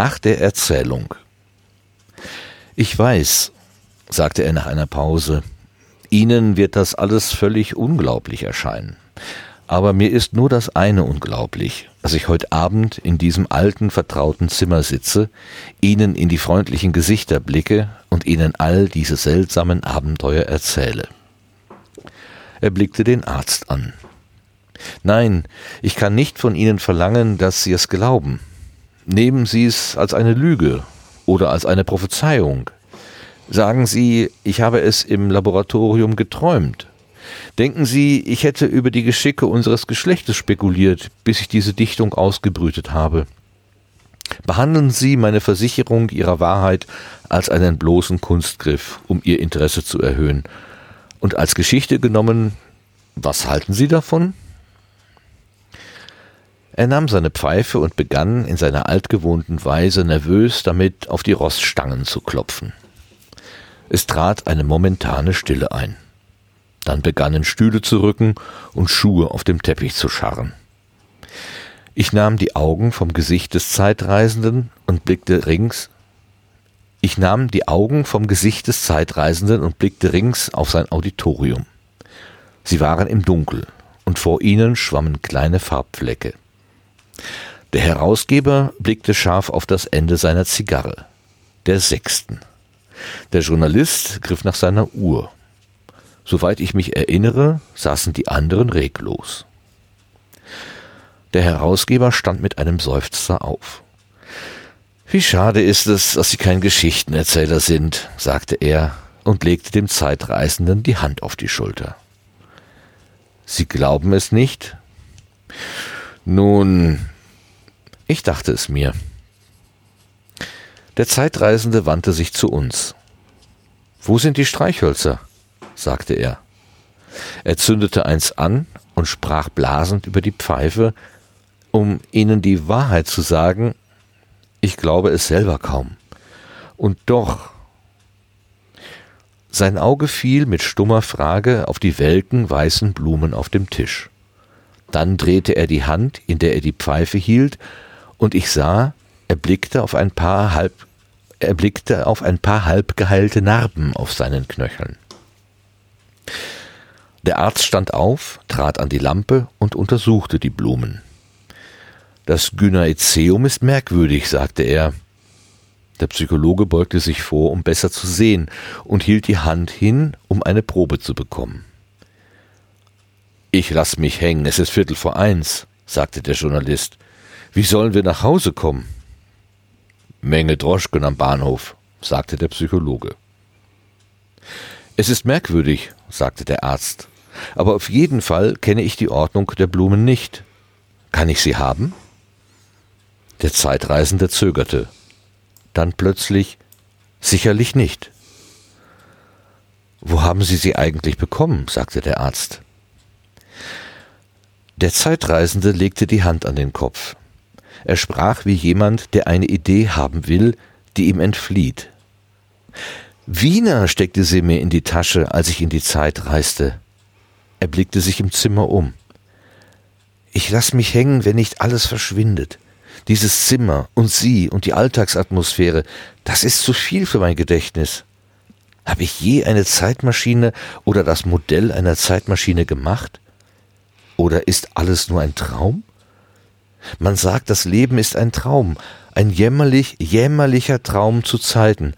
Nach der Erzählung. Ich weiß, sagte er nach einer Pause, Ihnen wird das alles völlig unglaublich erscheinen. Aber mir ist nur das eine unglaublich, dass ich heute Abend in diesem alten, vertrauten Zimmer sitze, Ihnen in die freundlichen Gesichter blicke und Ihnen all diese seltsamen Abenteuer erzähle. Er blickte den Arzt an. Nein, ich kann nicht von Ihnen verlangen, dass Sie es glauben. Nehmen Sie es als eine Lüge oder als eine Prophezeiung. Sagen Sie, ich habe es im Laboratorium geträumt Denken Sie, ich hätte über die Geschicke unseres Geschlechtes spekuliert, bis ich diese Dichtung ausgebrütet habe. Behandeln Sie meine Versicherung Ihrer Wahrheit als einen bloßen Kunstgriff, um Ihr Interesse zu erhöhen. Und als Geschichte genommen, was halten Sie davon? Er nahm seine Pfeife und begann in seiner altgewohnten Weise nervös damit auf die Roststangen zu klopfen. Es trat eine momentane Stille ein. Dann begannen Stühle zu rücken und Schuhe auf dem Teppich zu scharren. Ich nahm die Augen vom Gesicht des Zeitreisenden und blickte rings. Ich nahm die Augen vom Gesicht des Zeitreisenden und blickte rings auf sein Auditorium. Sie waren im Dunkel und vor ihnen schwammen kleine Farbflecke. Der Herausgeber blickte scharf auf das Ende seiner Zigarre, der sechsten. Der Journalist griff nach seiner Uhr. Soweit ich mich erinnere, saßen die anderen reglos. Der Herausgeber stand mit einem Seufzer auf. Wie schade ist es, dass Sie kein Geschichtenerzähler sind, sagte er und legte dem Zeitreisenden die Hand auf die Schulter. Sie glauben es nicht? Nun, ich dachte es mir. Der Zeitreisende wandte sich zu uns. Wo sind die Streichhölzer? sagte er. Er zündete eins an und sprach blasend über die Pfeife, um ihnen die Wahrheit zu sagen, ich glaube es selber kaum. Und doch. Sein Auge fiel mit stummer Frage auf die welken weißen Blumen auf dem Tisch. Dann drehte er die Hand, in der er die Pfeife hielt, und ich sah, er blickte auf ein paar halb er blickte auf ein paar halb geheilte Narben auf seinen Knöcheln. Der Arzt stand auf, trat an die Lampe und untersuchte die Blumen. Das Gynaezeum ist merkwürdig, sagte er. Der Psychologe beugte sich vor, um besser zu sehen, und hielt die Hand hin, um eine Probe zu bekommen. Ich lass mich hängen, es ist Viertel vor eins, sagte der Journalist. Wie sollen wir nach Hause kommen? Menge Droschken am Bahnhof, sagte der Psychologe. Es ist merkwürdig, sagte der Arzt, aber auf jeden Fall kenne ich die Ordnung der Blumen nicht. Kann ich sie haben? Der Zeitreisende zögerte. Dann plötzlich Sicherlich nicht. Wo haben Sie sie eigentlich bekommen? sagte der Arzt. Der Zeitreisende legte die Hand an den Kopf. Er sprach wie jemand, der eine Idee haben will, die ihm entflieht. Wiener steckte sie mir in die Tasche, als ich in die Zeit reiste. Er blickte sich im Zimmer um. Ich lass mich hängen, wenn nicht alles verschwindet. Dieses Zimmer und Sie und die Alltagsatmosphäre, das ist zu viel für mein Gedächtnis. Habe ich je eine Zeitmaschine oder das Modell einer Zeitmaschine gemacht? Oder ist alles nur ein Traum? Man sagt, das Leben ist ein Traum, ein jämmerlich, jämmerlicher Traum zu Zeiten,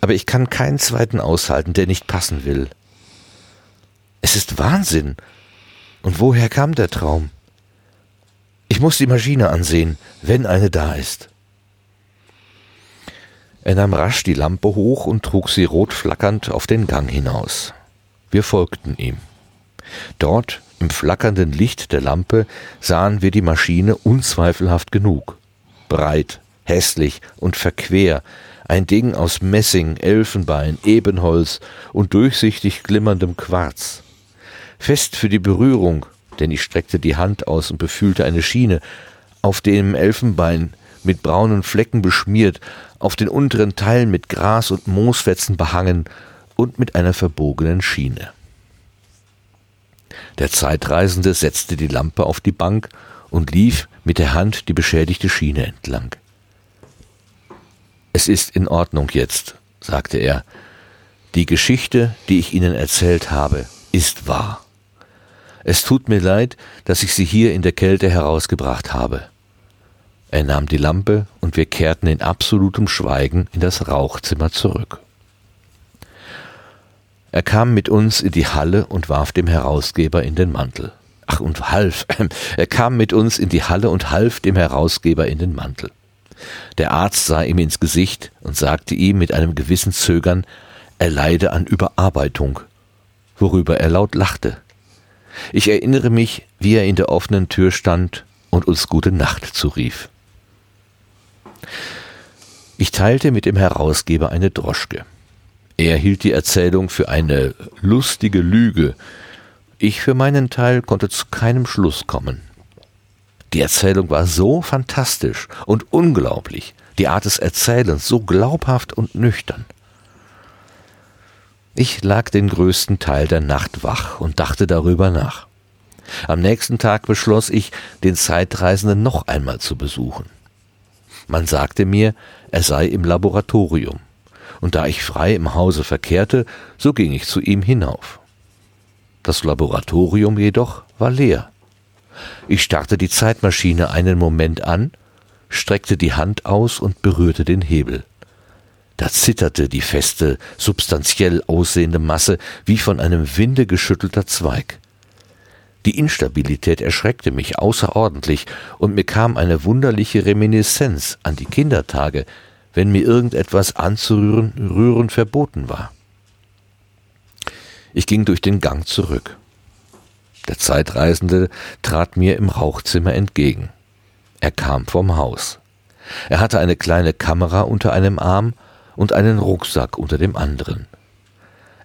aber ich kann keinen zweiten aushalten, der nicht passen will. Es ist Wahnsinn. Und woher kam der Traum? Ich muss die Maschine ansehen, wenn eine da ist. Er nahm rasch die Lampe hoch und trug sie rot flackernd auf den Gang hinaus. Wir folgten ihm. Dort, im flackernden Licht der Lampe, sahen wir die Maschine unzweifelhaft genug. Breit, hässlich und verquer, ein Ding aus Messing, Elfenbein, Ebenholz und durchsichtig glimmerndem Quarz. Fest für die Berührung, denn ich streckte die Hand aus und befühlte eine Schiene, auf dem Elfenbein mit braunen Flecken beschmiert, auf den unteren Teilen mit Gras und Moosfetzen behangen und mit einer verbogenen Schiene. Der Zeitreisende setzte die Lampe auf die Bank und lief mit der Hand die beschädigte Schiene entlang. Es ist in Ordnung jetzt, sagte er. Die Geschichte, die ich Ihnen erzählt habe, ist wahr. Es tut mir leid, dass ich Sie hier in der Kälte herausgebracht habe. Er nahm die Lampe und wir kehrten in absolutem Schweigen in das Rauchzimmer zurück. Er kam mit uns in die Halle und warf dem Herausgeber in den Mantel. Ach, und half. Er kam mit uns in die Halle und half dem Herausgeber in den Mantel. Der Arzt sah ihm ins Gesicht und sagte ihm mit einem gewissen Zögern, er leide an Überarbeitung, worüber er laut lachte. Ich erinnere mich, wie er in der offenen Tür stand und uns gute Nacht zurief. Ich teilte mit dem Herausgeber eine Droschke. Er hielt die Erzählung für eine lustige Lüge. Ich für meinen Teil konnte zu keinem Schluss kommen. Die Erzählung war so fantastisch und unglaublich, die Art des Erzählens so glaubhaft und nüchtern. Ich lag den größten Teil der Nacht wach und dachte darüber nach. Am nächsten Tag beschloss ich, den Zeitreisenden noch einmal zu besuchen. Man sagte mir, er sei im Laboratorium, und da ich frei im Hause verkehrte, so ging ich zu ihm hinauf. Das Laboratorium jedoch war leer. Ich starrte die Zeitmaschine einen Moment an, streckte die Hand aus und berührte den Hebel. Da zitterte die feste, substanziell aussehende Masse wie von einem Winde geschüttelter Zweig. Die Instabilität erschreckte mich außerordentlich, und mir kam eine wunderliche Reminiszenz an die Kindertage, wenn mir irgendetwas anzurühren rühren verboten war. Ich ging durch den Gang zurück. Der Zeitreisende trat mir im Rauchzimmer entgegen. Er kam vom Haus. Er hatte eine kleine Kamera unter einem Arm und einen Rucksack unter dem anderen.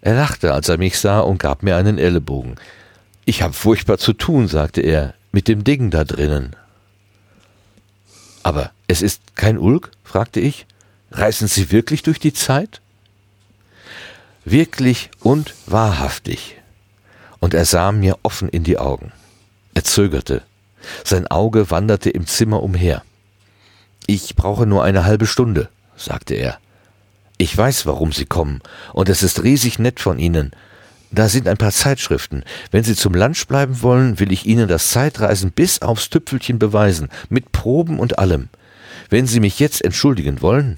Er lachte, als er mich sah und gab mir einen Ellenbogen. Ich hab furchtbar zu tun, sagte er, mit dem Ding da drinnen. Aber es ist kein Ulk? fragte ich. Reisen Sie wirklich durch die Zeit? Wirklich und wahrhaftig. Und er sah mir offen in die Augen. Er zögerte. Sein Auge wanderte im Zimmer umher. Ich brauche nur eine halbe Stunde, sagte er. Ich weiß, warum Sie kommen, und es ist riesig nett von Ihnen. Da sind ein paar Zeitschriften. Wenn Sie zum Lunch bleiben wollen, will ich Ihnen das Zeitreisen bis aufs Tüpfelchen beweisen, mit Proben und allem. Wenn Sie mich jetzt entschuldigen wollen.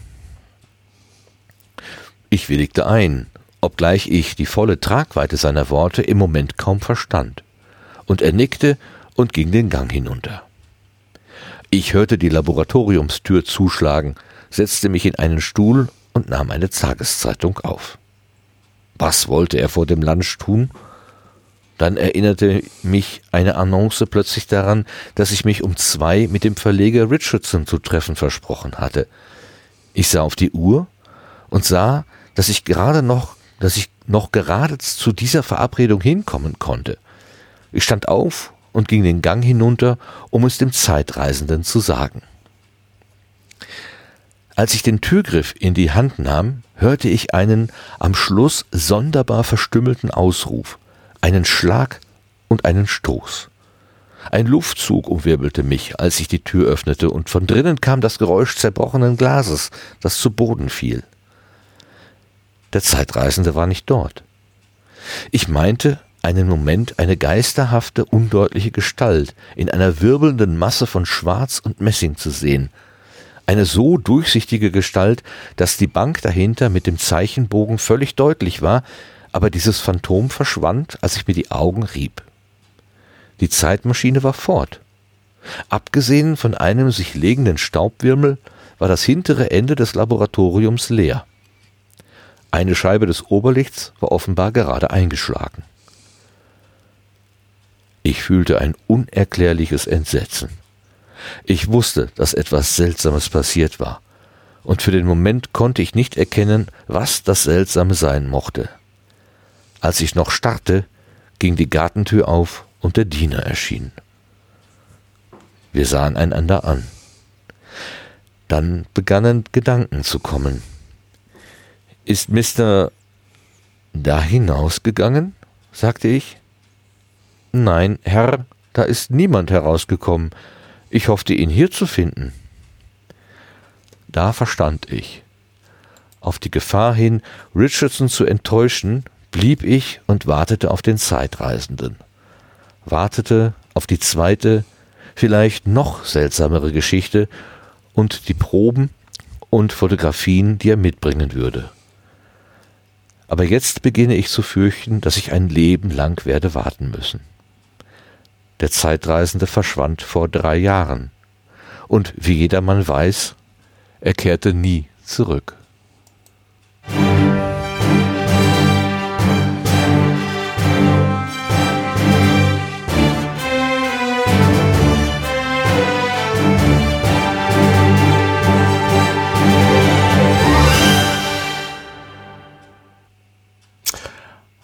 Ich willigte ein, obgleich ich die volle Tragweite seiner Worte im Moment kaum verstand. Und er nickte und ging den Gang hinunter. Ich hörte die Laboratoriumstür zuschlagen, setzte mich in einen Stuhl und nahm eine Tageszeitung auf. Was wollte er vor dem Lunch tun? Dann erinnerte mich eine Annonce plötzlich daran, dass ich mich um zwei mit dem Verleger Richardson zu treffen versprochen hatte. Ich sah auf die Uhr und sah, dass ich gerade noch, dass ich noch gerade zu dieser Verabredung hinkommen konnte. Ich stand auf und ging den Gang hinunter, um es dem Zeitreisenden zu sagen. Als ich den Türgriff in die Hand nahm, hörte ich einen am Schluss sonderbar verstümmelten Ausruf, einen Schlag und einen Stoß. Ein Luftzug umwirbelte mich, als ich die Tür öffnete, und von drinnen kam das Geräusch zerbrochenen Glases, das zu Boden fiel. Der Zeitreisende war nicht dort. Ich meinte, einen Moment eine geisterhafte, undeutliche Gestalt in einer wirbelnden Masse von Schwarz und Messing zu sehen, eine so durchsichtige Gestalt, dass die Bank dahinter mit dem Zeichenbogen völlig deutlich war, aber dieses Phantom verschwand, als ich mir die Augen rieb. Die Zeitmaschine war fort. Abgesehen von einem sich legenden Staubwirbel war das hintere Ende des Laboratoriums leer. Eine Scheibe des Oberlichts war offenbar gerade eingeschlagen. Ich fühlte ein unerklärliches Entsetzen. Ich wusste, dass etwas Seltsames passiert war, und für den Moment konnte ich nicht erkennen, was das Seltsame sein mochte. Als ich noch starrte, ging die Gartentür auf und der Diener erschien. Wir sahen einander an. Dann begannen Gedanken zu kommen. Ist Mr. da hinausgegangen? sagte ich. Nein, Herr, da ist niemand herausgekommen. Ich hoffte, ihn hier zu finden. Da verstand ich. auf die Gefahr hin, Richardson zu enttäuschen, blieb ich und wartete auf den Zeitreisenden. Wartete auf die zweite, vielleicht noch seltsamere Geschichte und die Proben und Fotografien, die er mitbringen würde. Aber jetzt beginne ich zu fürchten, dass ich ein Leben lang werde warten müssen. Der Zeitreisende verschwand vor drei Jahren. Und wie jedermann weiß, er kehrte nie zurück.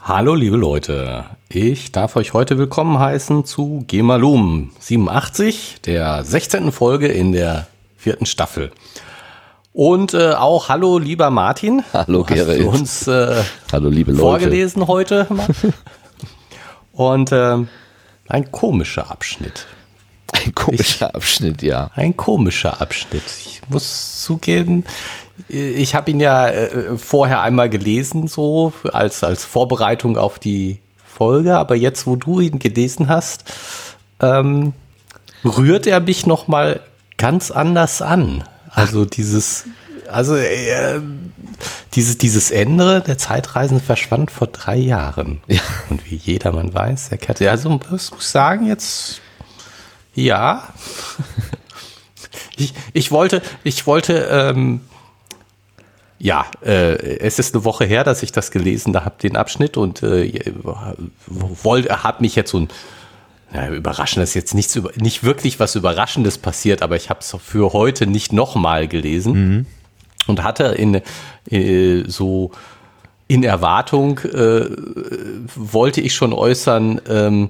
Hallo liebe Leute, ich darf euch heute willkommen heißen zu Gemalum 87, der 16. Folge in der vierten Staffel. Und äh, auch hallo lieber Martin. Hallo du Gerrit. Hast uns äh, hallo liebe Leute. vorgelesen heute. Und äh, ein komischer Abschnitt. Ein komischer Abschnitt, ja. Ein komischer Abschnitt. Ich muss zugeben, ich habe ihn ja äh, vorher einmal gelesen, so als, als Vorbereitung auf die Folge, aber jetzt, wo du ihn gelesen hast, ähm, rührt er mich nochmal ganz anders an. Also dieses, also äh, dieses, dieses Ende der Zeitreisen verschwand vor drei Jahren. Ja. Und wie jedermann weiß, er kehrte, also muss ich sagen, jetzt ja. Ich, ich wollte, ich wollte, ähm, ja, äh, es ist eine Woche her, dass ich das gelesen habe, den Abschnitt und äh, wollte, hat mich jetzt so ein ja, überraschend ist jetzt nichts nicht wirklich was Überraschendes passiert, aber ich habe es für heute nicht nochmal gelesen Mhm. und hatte in äh, so in Erwartung äh, wollte ich schon äußern, ähm,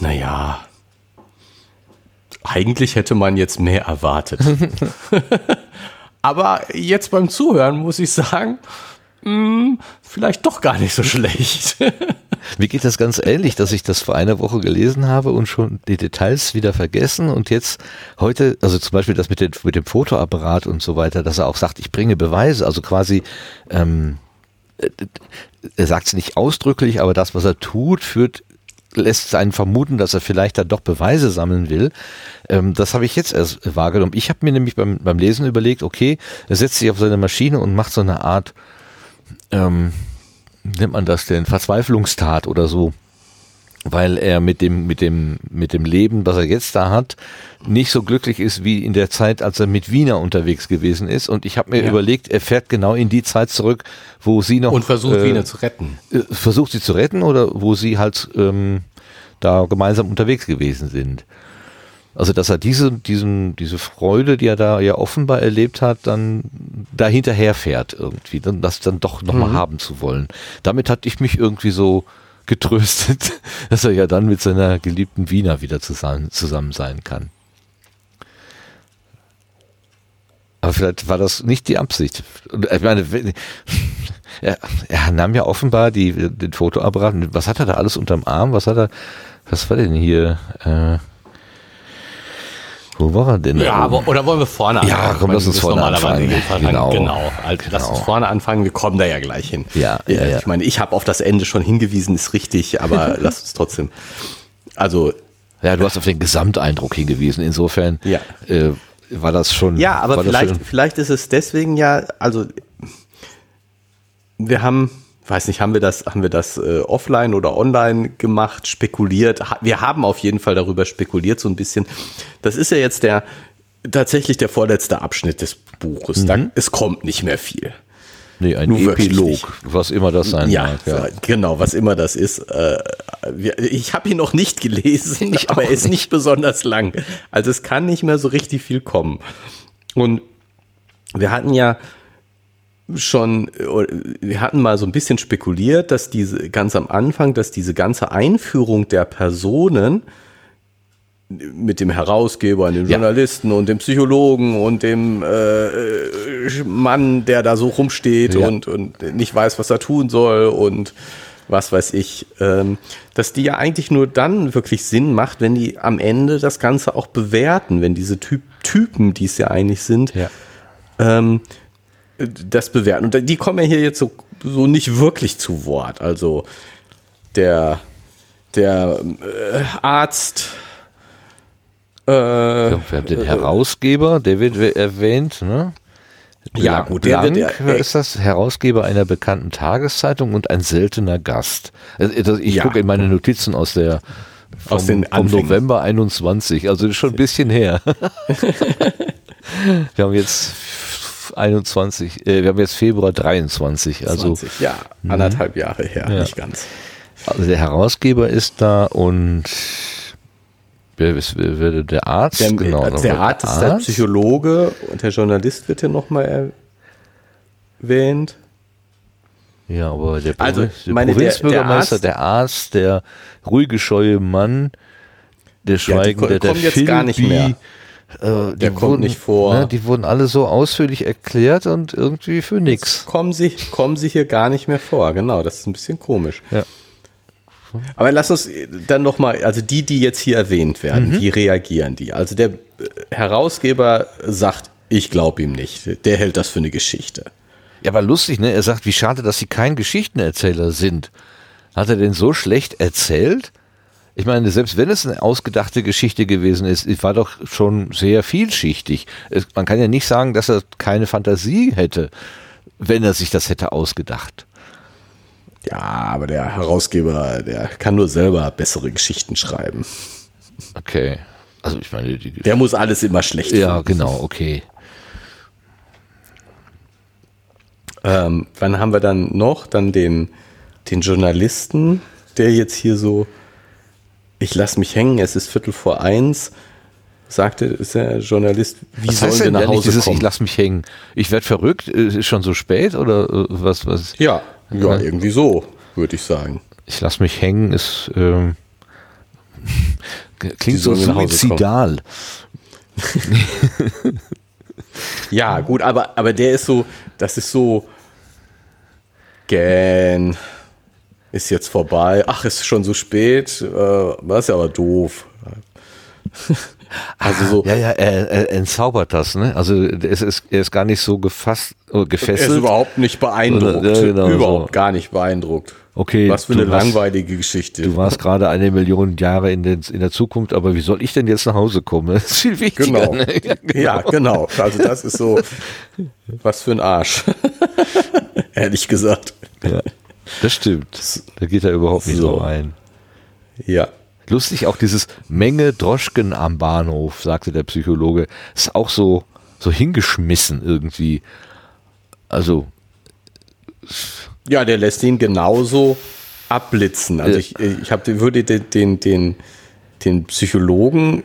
naja, eigentlich hätte man jetzt mehr erwartet. Aber jetzt beim Zuhören muss ich sagen, mh, vielleicht doch gar nicht so schlecht. Mir geht das ganz ähnlich, dass ich das vor einer Woche gelesen habe und schon die Details wieder vergessen und jetzt heute, also zum Beispiel das mit, den, mit dem Fotoapparat und so weiter, dass er auch sagt, ich bringe Beweise, also quasi, ähm, äh, er sagt es nicht ausdrücklich, aber das, was er tut, führt lässt einen vermuten, dass er vielleicht da doch Beweise sammeln will. Ähm, das habe ich jetzt erst wahrgenommen. Ich habe mir nämlich beim, beim Lesen überlegt, okay, er setzt sich auf seine Maschine und macht so eine Art, ähm, nennt man das denn, Verzweiflungstat oder so. Weil er mit dem, mit dem, mit dem Leben, was er jetzt da hat, nicht so glücklich ist wie in der Zeit, als er mit Wiener unterwegs gewesen ist. Und ich habe mir Ja. überlegt, er fährt genau in die Zeit zurück, wo sie noch Und versucht, äh, Wiener zu retten. äh, versucht sie zu retten oder wo sie halt ähm, da gemeinsam unterwegs gewesen sind. Also dass er diese, diesen, diese Freude, die er da ja offenbar erlebt hat, dann da hinterher fährt irgendwie, dann das dann doch nochmal Mhm. haben zu wollen. Damit hatte ich mich irgendwie so getröstet, dass er ja dann mit seiner geliebten Wiener wieder zusammen, zusammen sein kann. Aber vielleicht war das nicht die Absicht. Ich meine, er, er nahm ja offenbar die, den Fotoapparat. Was hat er da alles unterm Arm? Was hat er? Was war denn hier? Äh, wo war er denn? Ja, aber, oder wollen wir vorne Ja, anfangen? komm, Ich lass uns vorne anfangen. anfangen. Genau. Genau. Also, Lass uns Genau. vorne anfangen, wir kommen da ja gleich hin. Ja, ja, ja. Ich meine, ich habe auf das Ende schon hingewiesen, ist richtig, aber lass uns trotzdem. Also, ja, du hast auf den Gesamteindruck hingewiesen. Insofern Ja. äh, war das schon. Ja, aber vielleicht, schon- vielleicht ist es deswegen ja, also wir haben, weiß nicht, haben wir das, haben wir das äh, offline oder online gemacht, spekuliert. Wir haben auf jeden Fall darüber spekuliert, so ein bisschen. Das ist ja jetzt der tatsächlich der vorletzte Abschnitt des Buches. Da, es kommt nicht mehr viel. Nee, ein Nur Epilog, was immer das sein Ja, mag. Ja. genau, was immer das ist. Äh, ich habe ihn noch nicht gelesen, Ich aber er ist nicht besonders lang. Also es kann nicht mehr so richtig viel kommen. Und wir hatten ja schon, äh, wir hatten mal so ein bisschen spekuliert, dass diese ganz am Anfang, dass diese ganze Einführung der Personen mit dem Herausgeber dem Ja. Journalisten und dem Psychologen und dem äh, äh, Mann, der da so rumsteht Ja. und, und nicht weiß, was er tun soll und was weiß ich, ähm, dass die ja eigentlich nur dann wirklich Sinn macht, wenn die am Ende das Ganze auch bewerten, wenn diese typ Typen, die es ja eigentlich sind, Ja. ähm, das bewerten. Und die kommen ja hier jetzt so, so nicht wirklich zu Wort. Also der, der äh, Arzt. Äh, wir haben den Herausgeber, der wird erwähnt, ne? Ja, gut, der Blank, wird, wer ist das? Herausgeber einer bekannten Tageszeitung und ein seltener Gast. Also, ich ja. gucke in meine Notizen aus der vom, aus den vom November 21, also schon ein bisschen her. wir haben jetzt 21, äh, wir haben jetzt Februar 23, also 20, ja, anderthalb Jahre her, ja. nicht ganz. Also der Herausgeber ist da und wer wer, der Arzt? Der, genau, der Arzt ist der Psychologe und der Journalist wird hier nochmal erwähnt. Ja, aber der, also, der meine, Provinzbürgermeister, der, der, Arzt, der ruhige, scheue Mann, der Schweigende, ja, der, der gar nicht mehr. Äh, der kommt wurden, nicht vor. Ne, die wurden alle so ausführlich erklärt und irgendwie für nichts. Kommen sie, kommen sie hier gar nicht mehr vor, genau. Das ist ein bisschen komisch. Ja. Aber lass uns dann nochmal, also die, die jetzt hier erwähnt werden, mhm. wie reagieren die? Also der Herausgeber sagt, ich glaube ihm nicht. Der hält das für eine Geschichte. Ja, aber lustig, ne? Er sagt, wie schade, dass sie kein Geschichtenerzähler sind. Hat er denn so schlecht erzählt? Ich meine, selbst wenn es eine ausgedachte Geschichte gewesen ist, war doch schon sehr vielschichtig. Es, man kann ja nicht sagen, dass er keine Fantasie hätte, wenn er sich das hätte ausgedacht. Ja, aber der Herausgeber, der kann nur selber bessere Geschichten schreiben. Okay. Also ich meine, der muss alles immer schlecht. Ja, finden. genau, okay. Ähm, wann haben wir dann noch? Dann den, den Journalisten, der jetzt hier so, ich lasse mich hängen, es ist Viertel vor eins, sagte der Journalist, wie was sollen wir nach Hause dieses, kommen? Ich lasse mich hängen. Ich werde verrückt, ist schon so spät oder äh, was? was? Ja, ja, irgendwie so, würde ich sagen. Ich lasse mich hängen, ist ähm, klingt so suizidal. ja, gut, aber, aber der ist so, das ist so, gähn, ist jetzt vorbei, ach, ist schon so spät, äh, das ist ja aber doof. Also so. Ja, ja, er, er entzaubert das, ne? Also es ist, er ist gar nicht so gefasst, äh, gefesselt. Er ist überhaupt nicht beeindruckt. Ja, genau, überhaupt so. gar nicht beeindruckt. Okay. Was für eine warst, langweilige Geschichte. Du warst gerade eine Million Jahre in, den, in der Zukunft, aber wie soll ich denn jetzt nach Hause kommen? Das ist viel wichtiger. Genau. Ne? Ja, genau. ja, genau. Also das ist so, was für ein Arsch. Ehrlich gesagt. Ja, das stimmt. Da geht er überhaupt nicht so ein. Ja. Lustig auch dieses Menge Droschken am Bahnhof, sagte der Psychologe. Ist auch so, so hingeschmissen irgendwie. Also. Ja, der lässt ihn genauso abblitzen. Also ich, ich hab, würde den, den, den, den Psychologen,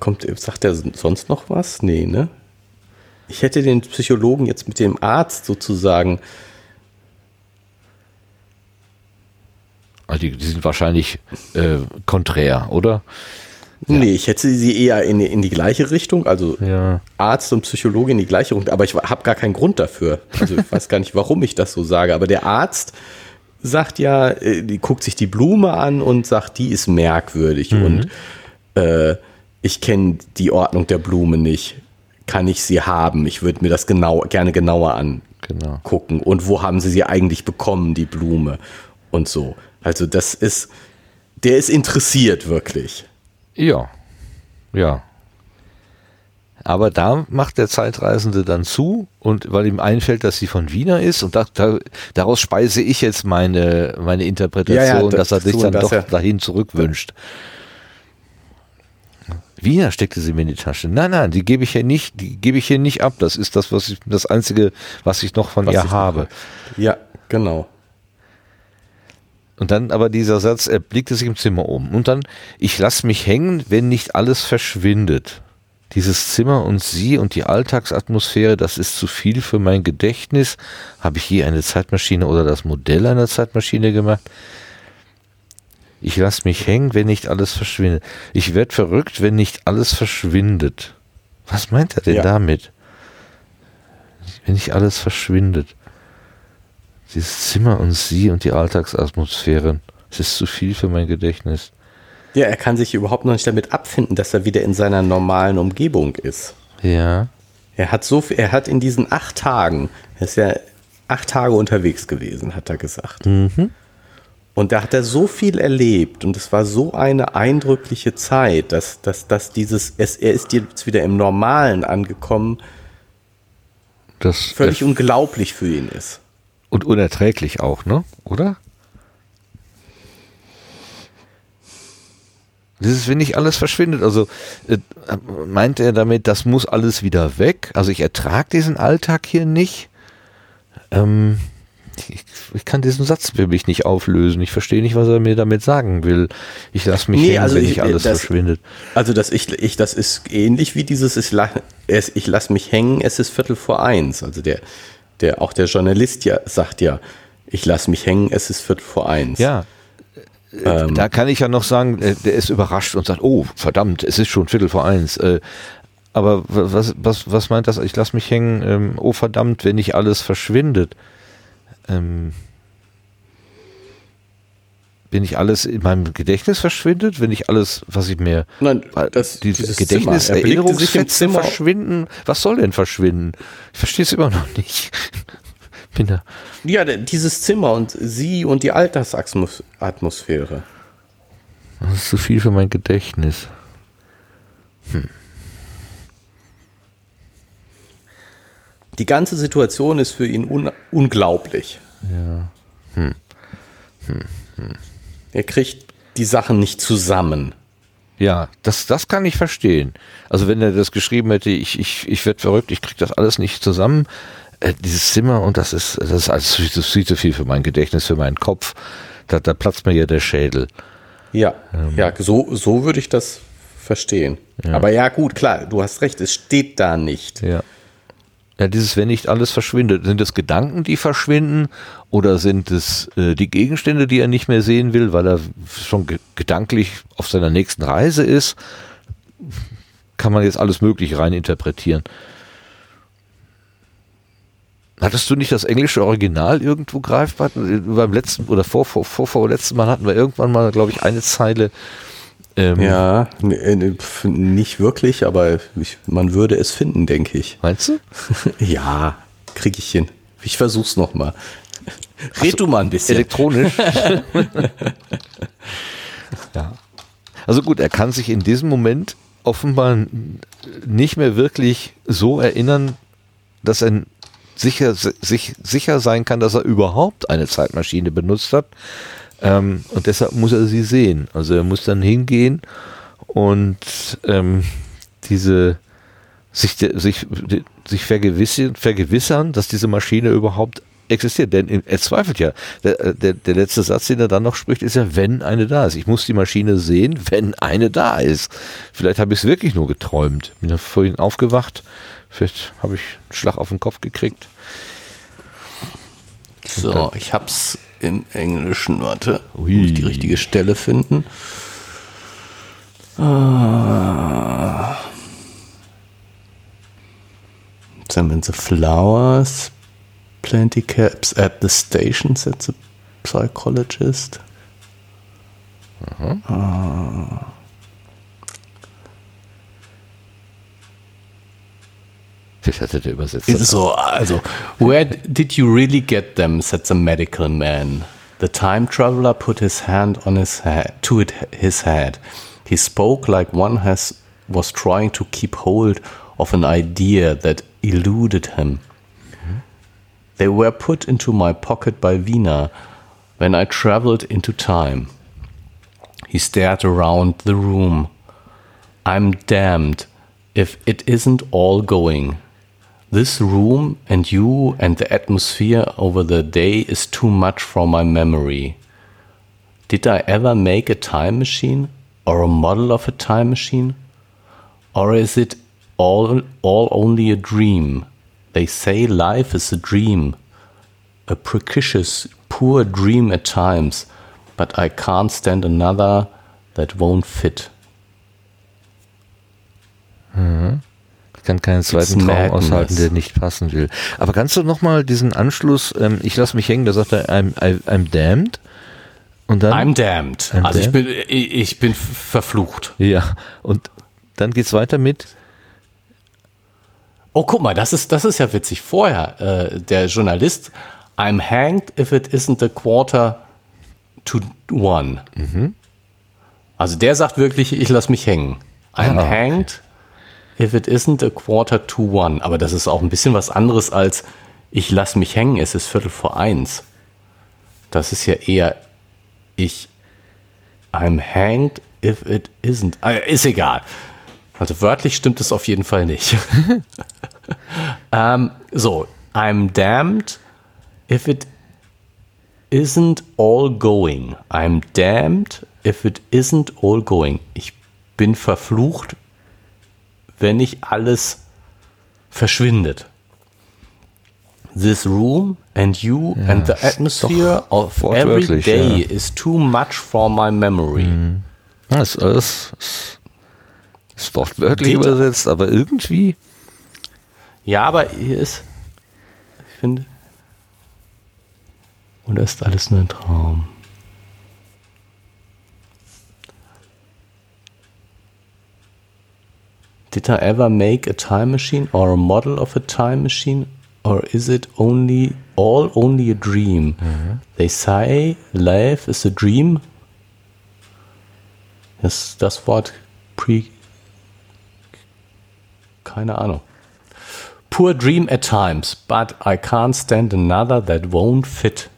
kommt, sagt er sonst noch was? Nee, ne? Ich hätte den Psychologen jetzt mit dem Arzt sozusagen Also die, die sind wahrscheinlich äh, konträr, oder? Nee, ja. ich hätte sie eher in, in die gleiche Richtung, also ja. Arzt und Psychologe in die gleiche Richtung, aber ich habe gar keinen Grund dafür. Also ich weiß gar nicht, warum ich das so sage, aber der Arzt sagt ja, äh, die guckt sich die Blume an und sagt, die ist merkwürdig mhm. und äh, ich kenne die Ordnung der Blume nicht. Kann ich sie haben? Ich würde mir das genau, gerne genauer angucken. Genau. Und wo haben sie sie eigentlich bekommen, die Blume? Und so. Also das ist, der ist interessiert wirklich. Ja, ja. Aber da macht der Zeitreisende dann zu und weil ihm einfällt, dass sie von Wiener ist und da, da, daraus speise ich jetzt meine, meine Interpretation, ja, ja, das, dass er sich dann doch dahin zurückwünscht. Wiener steckte sie mir in die Tasche. Nein, nein, die gebe ich hier nicht, die gebe ich hier nicht ab. Das ist das, was ich, das einzige, was ich noch von was ihr habe. Ja, genau. Und dann aber dieser Satz, er blickte sich im Zimmer um. Und dann, ich lasse mich hängen, wenn nicht alles verschwindet. Dieses Zimmer und sie und die Alltagsatmosphäre, das ist zu viel für mein Gedächtnis. Habe ich je eine Zeitmaschine oder das Modell einer Zeitmaschine gemacht? Ich lasse mich hängen, wenn nicht alles verschwindet. Ich werde verrückt, wenn nicht alles verschwindet. Was meint er denn ja. damit? Wenn nicht alles verschwindet. Dieses Zimmer und sie und die Alltagsatmosphäre. Es ist zu viel für mein Gedächtnis. Ja, er kann sich überhaupt noch nicht damit abfinden, dass er wieder in seiner normalen Umgebung ist. Ja. Er hat so viel, er hat in diesen acht Tagen, er ist ja acht Tage unterwegs gewesen, hat er gesagt. Mhm. Und da hat er so viel erlebt und es war so eine eindrückliche Zeit, dass, dass, dass dieses, es, er ist jetzt wieder im Normalen angekommen, Das, völlig unglaublich für ihn ist. Und unerträglich auch, ne? Oder? Das ist, wenn nicht alles verschwindet. Also äh, meint er damit, das muss alles wieder weg? Also ich ertrage diesen Alltag hier nicht. Ähm, ich, ich kann diesen Satz für mich nicht auflösen. Ich verstehe nicht, was er mir damit sagen will. Ich lasse mich Nee, hängen, also wenn ich- nicht alles das- verschwindet. Also das ich, ich, das ist ähnlich wie dieses, ich, la, es, ich lass mich hängen, es ist Viertel vor eins. Also der, der, auch der Journalist ja sagt ja, ich lass mich hängen, es ist Viertel vor eins. Ja. Ähm, Da kann ich ja noch sagen, äh, der ist überrascht und sagt, oh, verdammt, es ist schon Viertel vor eins. Äh, Aber wa- was, was, was meint das? Ich lasse mich hängen, ähm, oh verdammt, wenn nicht alles verschwindet. Ähm, wenn nicht alles in meinem Gedächtnis verschwindet, wenn nicht alles, was ich mir Nein, das- die dieses Gedächtnis. Er Erinnerungsfetzen Zimmer- verschwinden. Was soll denn verschwinden? Ich verstehe es immer noch nicht. Bin da. Ja, dieses Zimmer und sie und die Alltagsatmosphäre. Das ist zu viel für mein Gedächtnis. Die ganze Situation ist für ihn un unglaublich. Ja. Er kriegt die Sachen nicht zusammen. Ja, das, das kann ich verstehen. Also wenn er das geschrieben hätte, ich, ich, ich werde verrückt, ich krieg das alles nicht zusammen. Äh, dieses Zimmer und das ist, das ist alles viel, zu- viel zu viel für mein Gedächtnis, für meinen Kopf. Da, da platzt mir ja der Schädel. Ja, ja, so, so würde ich das verstehen. Aber ja, gut, klar, du hast recht, es steht da nicht. Ja. Ja, dieses, wenn nicht alles verschwindet, sind es Gedanken, die verschwinden oder sind es äh, die Gegenstände, die er nicht mehr sehen will, weil er schon ge gedanklich auf seiner nächsten Reise ist? Kann man jetzt alles Mögliche rein interpretieren. Hattest du nicht das englische Original irgendwo greifbar? Beim letzten oder vor, vor, vor, vor letzten Mal hatten wir irgendwann mal, glaube ich, eine Zeile. Ähm, Ja, äh, nicht wirklich, aber ich, man würde es finden, denke ich. Meinst du? Ja, krieg ich hin. Ich versuch's noch mal. Red du mal ein bisschen. Elektronisch. ja. Also gut, er kann sich in diesem Moment offenbar nicht mehr wirklich so erinnern, dass er sicher, sich sicher sein kann, dass er überhaupt eine Zeitmaschine benutzt hat. Ähm, und deshalb muss er sie sehen. Also er muss dann hingehen und ähm, diese sich, sich, sich vergewissern, vergewissern, dass diese Maschine überhaupt existiert. Denn er zweifelt ja. Der, äh, der, der letzte Satz, den er dann noch spricht, ist ja, wenn eine da ist. Ich muss die Maschine sehen, wenn eine da ist. Vielleicht habe ich es wirklich nur geträumt. Bin ja vorhin aufgewacht. Vielleicht habe ich einen Schlag auf den Kopf gekriegt. So, ich hab's im Englischen. Warte, Ui. muss ich die richtige Stelle finden. Ah. Examine the flowers. Plenty caps at the station, said the psychologist. Vielleicht hatte der Übersetzer. So, also, where did you really get them? said the medical man. The time traveler put his hand on his head to it, his head. He spoke like one has was trying to keep hold of an idea that eluded him. They were put into my pocket by Vina when I traveled into time. He stared around the room. I'm damned if it isn't all going. This room and you and the atmosphere over the day is too much for my memory. Did I ever make a time machine or a model of a time machine? Or is it all, all only a dream? They say life is a dream, a precocious, poor dream at times, but I can't stand another that won't fit. Mm-hmm. Ich kann keinen zweiten Traum madness. aushalten, der nicht passen will. Aber kannst du nochmal diesen Anschluss, ähm, ich lasse mich hängen, da sagt er, I'm, I'm, I'm damned. Und dann. I'm damned. I'm also ich damned? bin, ich ich bin verflucht. ja, und dann geht's weiter mit. Oh, guck mal, das ist, das ist ja witzig. Vorher, äh, der Journalist, I'm hanged if it isn't a quarter to one. Also der sagt wirklich, ich lass mich hängen. I'm Ah, hanged if it isn't a quarter to one. Aber das ist auch ein bisschen was anderes als ich lass mich hängen, es ist Viertel vor eins. Das ist ja eher ich I'm hanged if it isn't. Äh, ist egal. Also wörtlich stimmt es auf jeden Fall nicht. ähm, so, I'm damned if it isn't all going. I'm damned if it isn't all going. Ich bin verflucht, wenn nicht alles verschwindet. This room and you and the atmosphere of every day ja. is too much for my memory. Ja, ist alles ist, ist wortwörtlich Geht- übersetzt, aber irgendwie. Ja, aber hier ist, ich finde, oder ist alles nur ein Traum? Did I ever make a time machine or a model of a time machine? Or is it only all only a dream? They say life is a dream. Das, das Wort pre. Keine Ahnung. Poor dream at times, but I can't stand another that won't fit.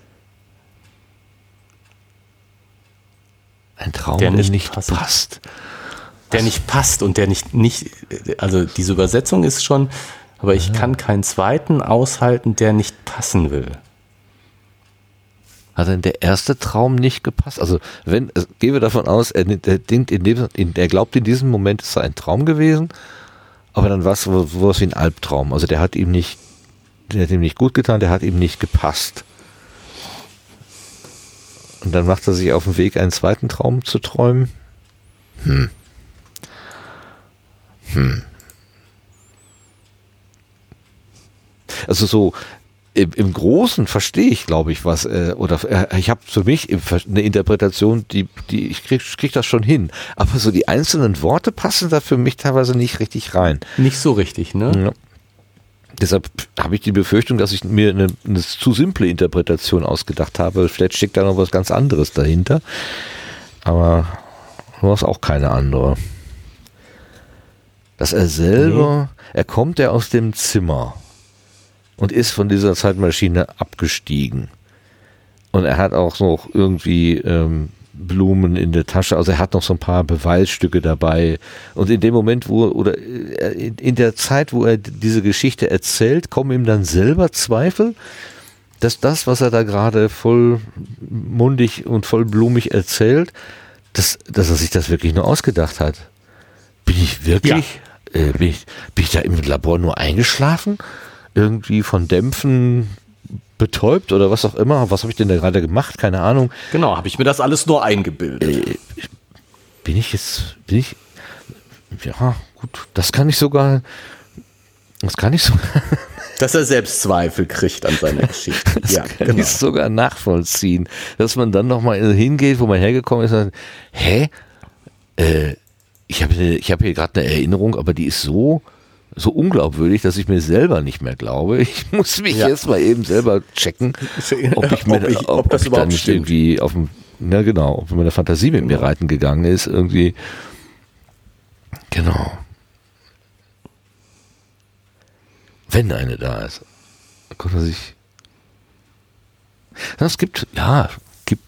Ein Traum, Der nicht nicht, passend. passt. Der nicht passt und der nicht, nicht, also diese Übersetzung ist schon, aber ich kann keinen zweiten aushalten, der nicht passen will. Hat denn der erste Traum nicht gepasst? Also, wenn, also, gehen wir davon aus, er, er, denkt in dem, in, er glaubt in diesem Moment, es sei ein Traum gewesen, aber dann war es so- sowas wie ein Albtraum. Also, der hat ihm nicht, der hat ihm nicht gut getan, der hat ihm nicht gepasst. Und dann macht er sich auf den Weg, einen zweiten Traum zu träumen. Also so im, im Großen verstehe ich, glaube ich, was, äh, oder äh, ich habe für mich eine Interpretation, die, die ich krieg, krieg das schon hin. Aber so die einzelnen Worte passen da für mich teilweise nicht richtig rein. Nicht so richtig, ne? Ja. Deshalb habe ich die Befürchtung, dass ich mir eine, eine zu simple Interpretation ausgedacht habe. Vielleicht steckt da noch was ganz anderes dahinter. Aber du hast auch keine andere. Dass er selber, er kommt ja aus dem Zimmer und ist von dieser Zeitmaschine abgestiegen. Und er hat auch noch irgendwie ähm, Blumen in der Tasche, also er hat noch so ein paar Beweisstücke dabei. Und in dem Moment, wo, oder äh, in der Zeit, wo er diese Geschichte erzählt, kommen ihm dann selber Zweifel, dass das, was er da gerade voll mundig und voll blumig erzählt, dass, dass er sich das wirklich nur ausgedacht hat. Bin ich wirklich, äh, bin, ich, bin ich da im Labor nur eingeschlafen? Irgendwie von Dämpfen betäubt oder was auch immer? Was habe ich denn da gerade gemacht? Keine Ahnung. Genau, habe ich mir das alles nur eingebildet. Bin ich jetzt, bin ich, ja, gut, das kann ich sogar, das kann ich sogar, Dass er Selbstzweifel kriegt an seiner Geschichte. das ja, kann genau. ich sogar nachvollziehen, dass man dann nochmal hingeht, wo man hergekommen ist und sagt, hä, äh, ich habe ich hab hier gerade eine Erinnerung, aber die ist so, so unglaubwürdig, dass ich mir selber nicht mehr glaube. Ich muss mich Ja. jetzt mal eben selber checken, ob ich mir, Ob ich- ob, ob das da überhaupt nicht stimmt. irgendwie auf dem, na genau, ob meine Fantasie mit mir reiten gegangen ist, irgendwie. Genau. Wenn eine da ist, konnte man sich. Es gibt, ja, gibt.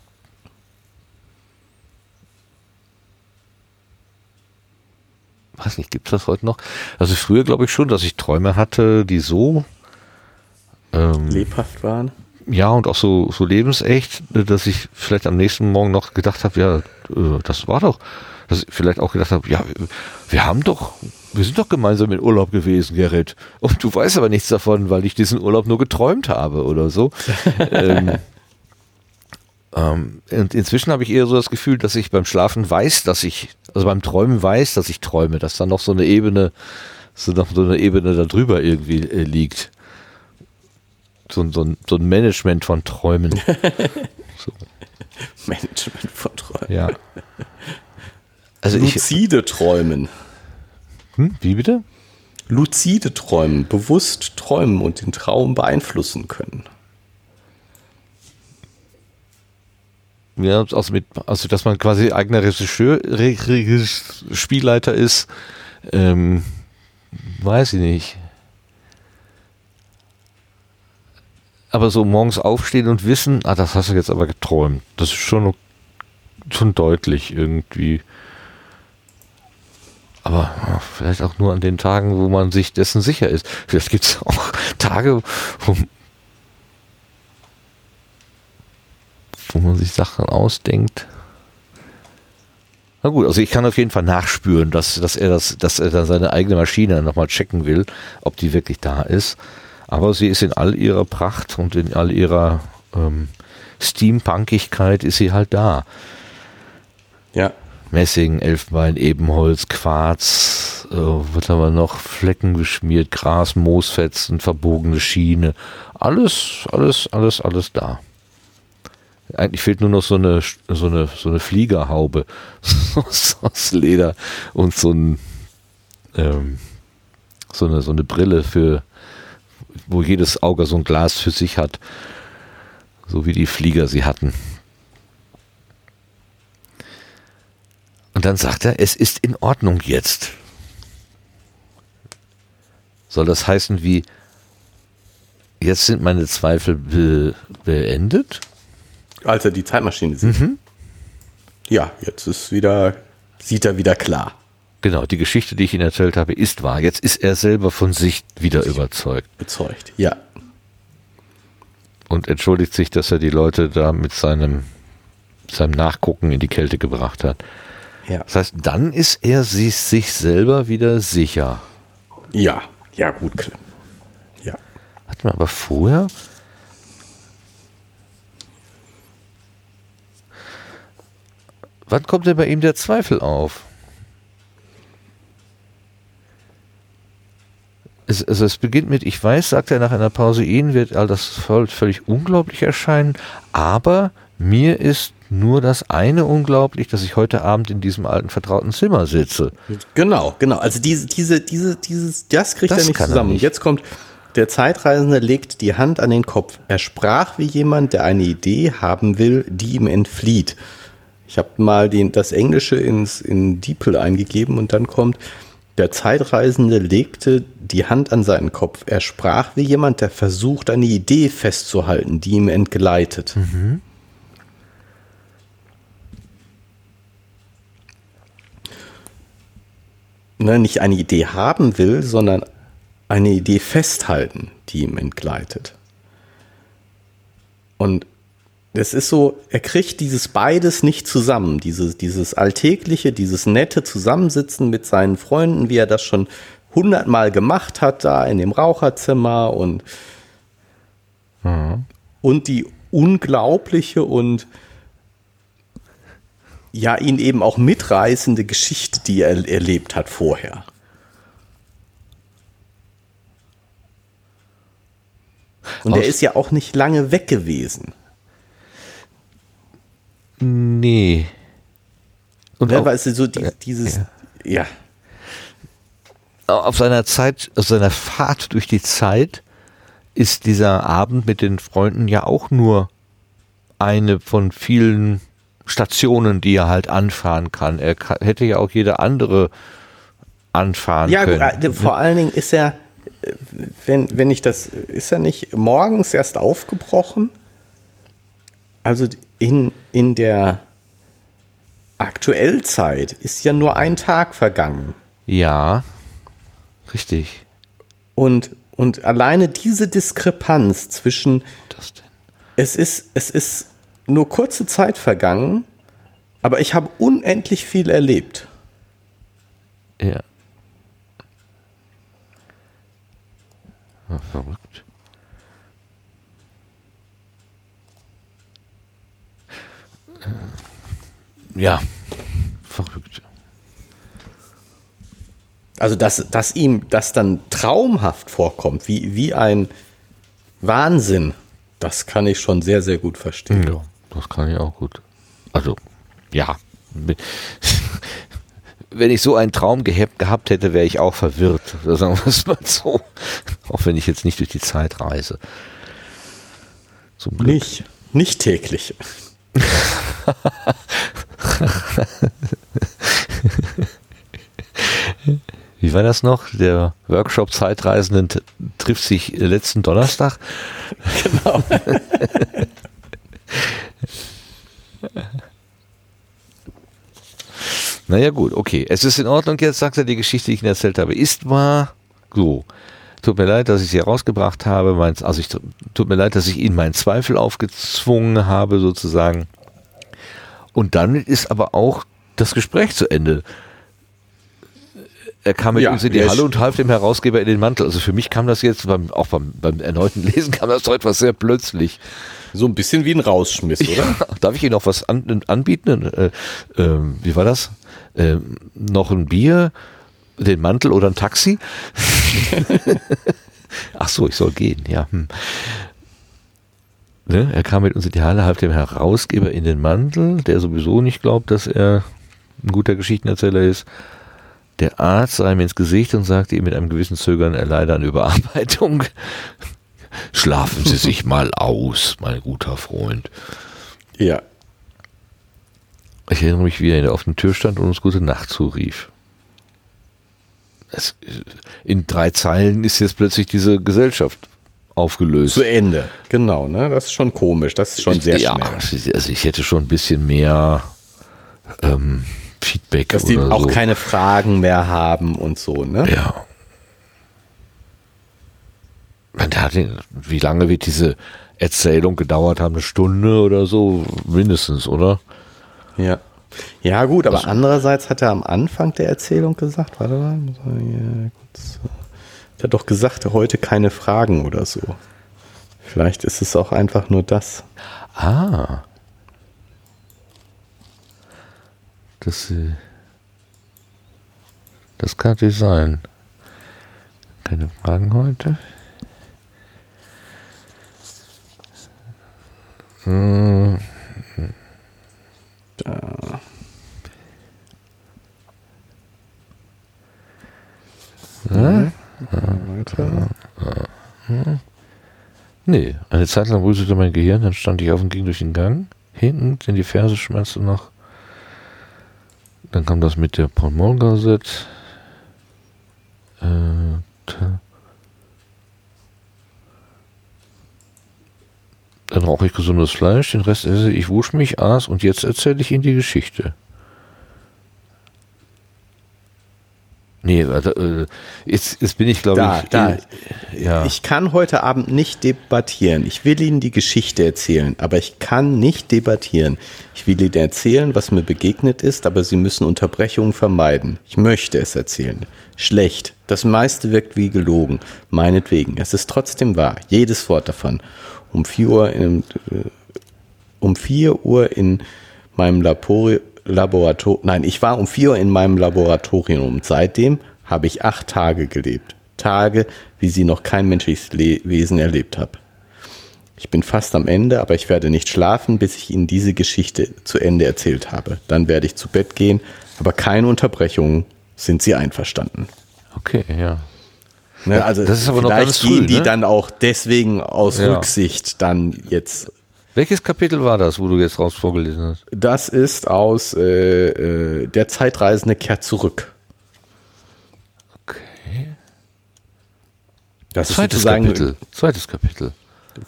Weiß nicht, gibt es das heute noch? Also früher glaube ich schon, dass ich Träume hatte, die so ähm, Lebhaft waren. ja, und auch so, so lebensecht, dass ich vielleicht am nächsten Morgen noch gedacht habe, ja, äh, das war doch, dass ich vielleicht auch gedacht habe, ja, wir haben doch, wir sind doch gemeinsam in Urlaub gewesen, Gerrit. Und du weißt aber nichts davon, weil ich diesen Urlaub nur geträumt habe oder so. ähm, ähm, und inzwischen habe ich eher so das Gefühl, dass ich beim Schlafen weiß, dass ich, also beim Träumen weiß, dass ich träume, dass dann noch so eine Ebene, so noch so eine Ebene darüber irgendwie äh, liegt. So, ein- so, so ein Management von Träumen. so, Management von Träumen. ja. Also ich, Luzide Träumen. hm, wie bitte? lucide träumen, bewusst träumen und den Traum beeinflussen können. Ja, also, mit, also dass man quasi eigener Regisseur, Re Re Spielleiter ist, ähm, weiß ich nicht. Aber so morgens aufstehen und wissen, ah, das hast du jetzt aber geträumt. Das ist schon, schon deutlich irgendwie. Aber ja, vielleicht auch nur an den Tagen, wo man sich dessen sicher ist. Vielleicht gibt es auch Tage, wo, wo man sich Sachen ausdenkt. Na gut, also ich kann auf jeden Fall nachspüren, dass, dass er das, dass er da seine eigene Maschine nochmal checken will, ob die wirklich da ist. Aber sie ist in all ihrer Pracht und in all ihrer ähm, Steampunkigkeit ist sie halt da. Ja. Messing, Elfenbein, Ebenholz, Quarz, äh, was haben wir noch? Flecken geschmiert, Gras, Moosfetzen, verbogene Schiene. Alles, alles, alles, alles da. Eigentlich fehlt nur noch so eine, so eine, so eine Fliegerhaube aus Leder und so ein, ähm, so eine, so eine Brille für, wo jedes Auge so ein Glas für sich hat. So wie die Flieger sie hatten. Und dann sagt er, es ist in Ordnung jetzt. Soll das heißen wie, jetzt sind meine Zweifel be beendet? Als er die Zeitmaschine sieht. Mhm. Ja, jetzt ist wieder, sieht er wieder klar. Genau, die Geschichte, die ich Ihnen erzählt habe, ist wahr. Jetzt ist er selber von sich wieder überzeugt. Bezeugt, ja. Und entschuldigt sich, dass er die Leute da mit seinem, seinem Nachgucken in die Kälte gebracht hat. Ja. Das heißt, dann ist er sich, sich selber wieder sicher. Ja, ja, gut. Ja. Hat man aber vorher, Wann kommt denn bei ihm der Zweifel auf? Es, also es beginnt mit, ich weiß, sagt er nach einer Pause, Ihnen wird all das völlig unglaublich erscheinen, aber mir ist nur das eine unglaublich, dass ich heute Abend in diesem alten vertrauten Zimmer sitze. Genau, genau. Also diese, diese, diese, dieses, das kriegt das er nicht zusammen. Er nicht. Jetzt kommt, der Zeitreisende legt die Hand an den Kopf. Er sprach wie jemand, der eine Idee haben will, die ihm entflieht. Ich habe mal den, das Englische ins, in DeepL eingegeben und dann kommt, der Zeitreisende legte die Hand an seinen Kopf. Er sprach wie jemand, der versucht, eine Idee festzuhalten, die ihm entgleitet. Mhm. Ne, nicht eine Idee haben will, sondern eine Idee festhalten, die ihm entgleitet. Und es ist so, er kriegt dieses beides nicht zusammen. Dieses, dieses alltägliche, dieses nette Zusammensitzen mit seinen Freunden, wie er das schon hundertmal gemacht hat, da in dem Raucherzimmer und, mhm. und die unglaubliche und ja, ihn eben auch mitreißende Geschichte, die er erlebt hat vorher. Und er ist ja auch nicht lange weg gewesen. Nee. Und ja, weißt du, so die, dieses, ja. ja. Auf seiner Zeit, auf seiner Fahrt durch die Zeit ist dieser Abend mit den Freunden ja auch nur eine von vielen Stationen, die er halt anfahren kann. Er kann, hätte ja auch jede andere anfahren ja, können. Ja, äh, vor allen Dingen ist er, äh, wenn, wenn ich das, ist er nicht morgens erst aufgebrochen? Also in, in der Aktuellzeit ist ja nur ein Tag vergangen. Ja, richtig. Und, und alleine diese Diskrepanz zwischen es ist, es ist nur kurze Zeit vergangen, aber ich habe unendlich viel erlebt. Ja. verrückt. Ja, verrückt. Also, dass, dass ihm das dann traumhaft vorkommt, wie, wie ein Wahnsinn, das kann ich schon sehr, sehr gut verstehen. Ja, das kann ich auch gut. Also, ja. wenn ich so einen Traum gehabt hätte, wäre ich auch verwirrt. Sagen wir es mal so. Auch wenn ich jetzt nicht durch die Zeit reise. Zum Glück. Nicht, nicht täglich. Wie war das noch? Der Workshop Zeitreisenden trifft sich letzten Donnerstag. Genau. naja, gut, okay. Es ist in Ordnung jetzt, sagt er, die Geschichte, die ich Ihnen erzählt habe, ist wahr. So. Tut mir leid, dass ich sie herausgebracht habe. Mein, also ich, tut mir leid, dass ich Ihnen meinen Zweifel aufgezwungen habe, sozusagen. Und dann ist aber auch das Gespräch zu Ende. Er kam mit ja, uns in die Halle und half dem Herausgeber in den Mantel. Also für mich kam das jetzt, beim, auch beim, beim erneuten Lesen kam das doch etwas sehr plötzlich. So ein bisschen wie ein Rausschmiss, oder? Ja, darf ich Ihnen noch was an, anbieten? Äh, äh, wie war das? Äh, noch ein Bier, den Mantel oder ein Taxi? Ach so, ich soll gehen, ja. Hm. Ne? Er kam mit uns in die Halle, half dem Herausgeber in den Mantel, der sowieso nicht glaubt, dass er ein guter Geschichtenerzähler ist. Der Arzt sah ihm ins Gesicht und sagte ihm mit einem gewissen Zögern, er leide an Überarbeitung. Schlafen Sie sich mal aus, mein guter Freund. Ja. Ich erinnere mich, wie er in der offenen Tür stand und uns gute Nacht zurief. Es, in drei Zeilen ist jetzt plötzlich diese Gesellschaft aufgelöst. Zu Ende, genau, ne? Das ist schon komisch, das ist schon sehr ja, schnell. Also ich hätte schon ein bisschen mehr ähm, Feedback. Dass die auch so. keine Fragen mehr haben und so, ne? Ja. wie lange wird diese Erzählung gedauert haben? Eine Stunde oder so? Mindestens, oder? Ja. Ja, gut, aber andererseits hat er am Anfang der Erzählung gesagt, warte mal, hat er doch gesagt, heute keine Fragen oder so. Vielleicht ist es auch einfach nur das. Ah. Das, äh, das kann natürlich sein. Keine Fragen heute. Hm. Da. Ja? Weiter. Nee, eine Zeit lang rüselte mein Gehirn, dann stand ich auf und ging durch den Gang. Hinten, denn die Ferse schmerzte noch. Dann kam das mit der Paul-Moll-Gazette. Äh, dann rauche ich gesundes Fleisch, den Rest esse ich, wusch mich, aß und jetzt erzähle ich Ihnen die Geschichte. Nee, äh, jetzt, jetzt bin ich, glaube ich. Da. Ja. Ich kann heute Abend nicht debattieren. Ich will Ihnen die Geschichte erzählen, aber ich kann nicht debattieren. Ich will Ihnen erzählen, was mir begegnet ist, aber Sie müssen Unterbrechungen vermeiden. Ich möchte es erzählen. Schlecht. Das meiste wirkt wie gelogen. Meinetwegen. Es ist trotzdem wahr. Jedes Wort davon. Um 4 Uhr in, äh, um 4 Uhr in meinem Labor Laboratorium, nein, ich war um vier Uhr in meinem Laboratorium und seitdem habe ich acht Tage gelebt. Tage, wie sie noch kein menschliches Le Wesen erlebt habe. Ich bin fast am Ende, aber ich werde nicht schlafen, bis ich Ihnen diese Geschichte zu Ende erzählt habe. Dann werde ich zu Bett gehen, aber keine Unterbrechungen. Sind Sie einverstanden? Okay, ja. Ne, also das ist aber vielleicht noch ganz früh, gehen die ne? dann auch deswegen aus ja. Rücksicht dann jetzt welches Kapitel war das, wo du jetzt raus vorgelesen hast? Das ist aus äh, äh, Der Zeitreisende kehrt zurück. Okay. Das Zweites ist Kapitel. Zweites Kapitel.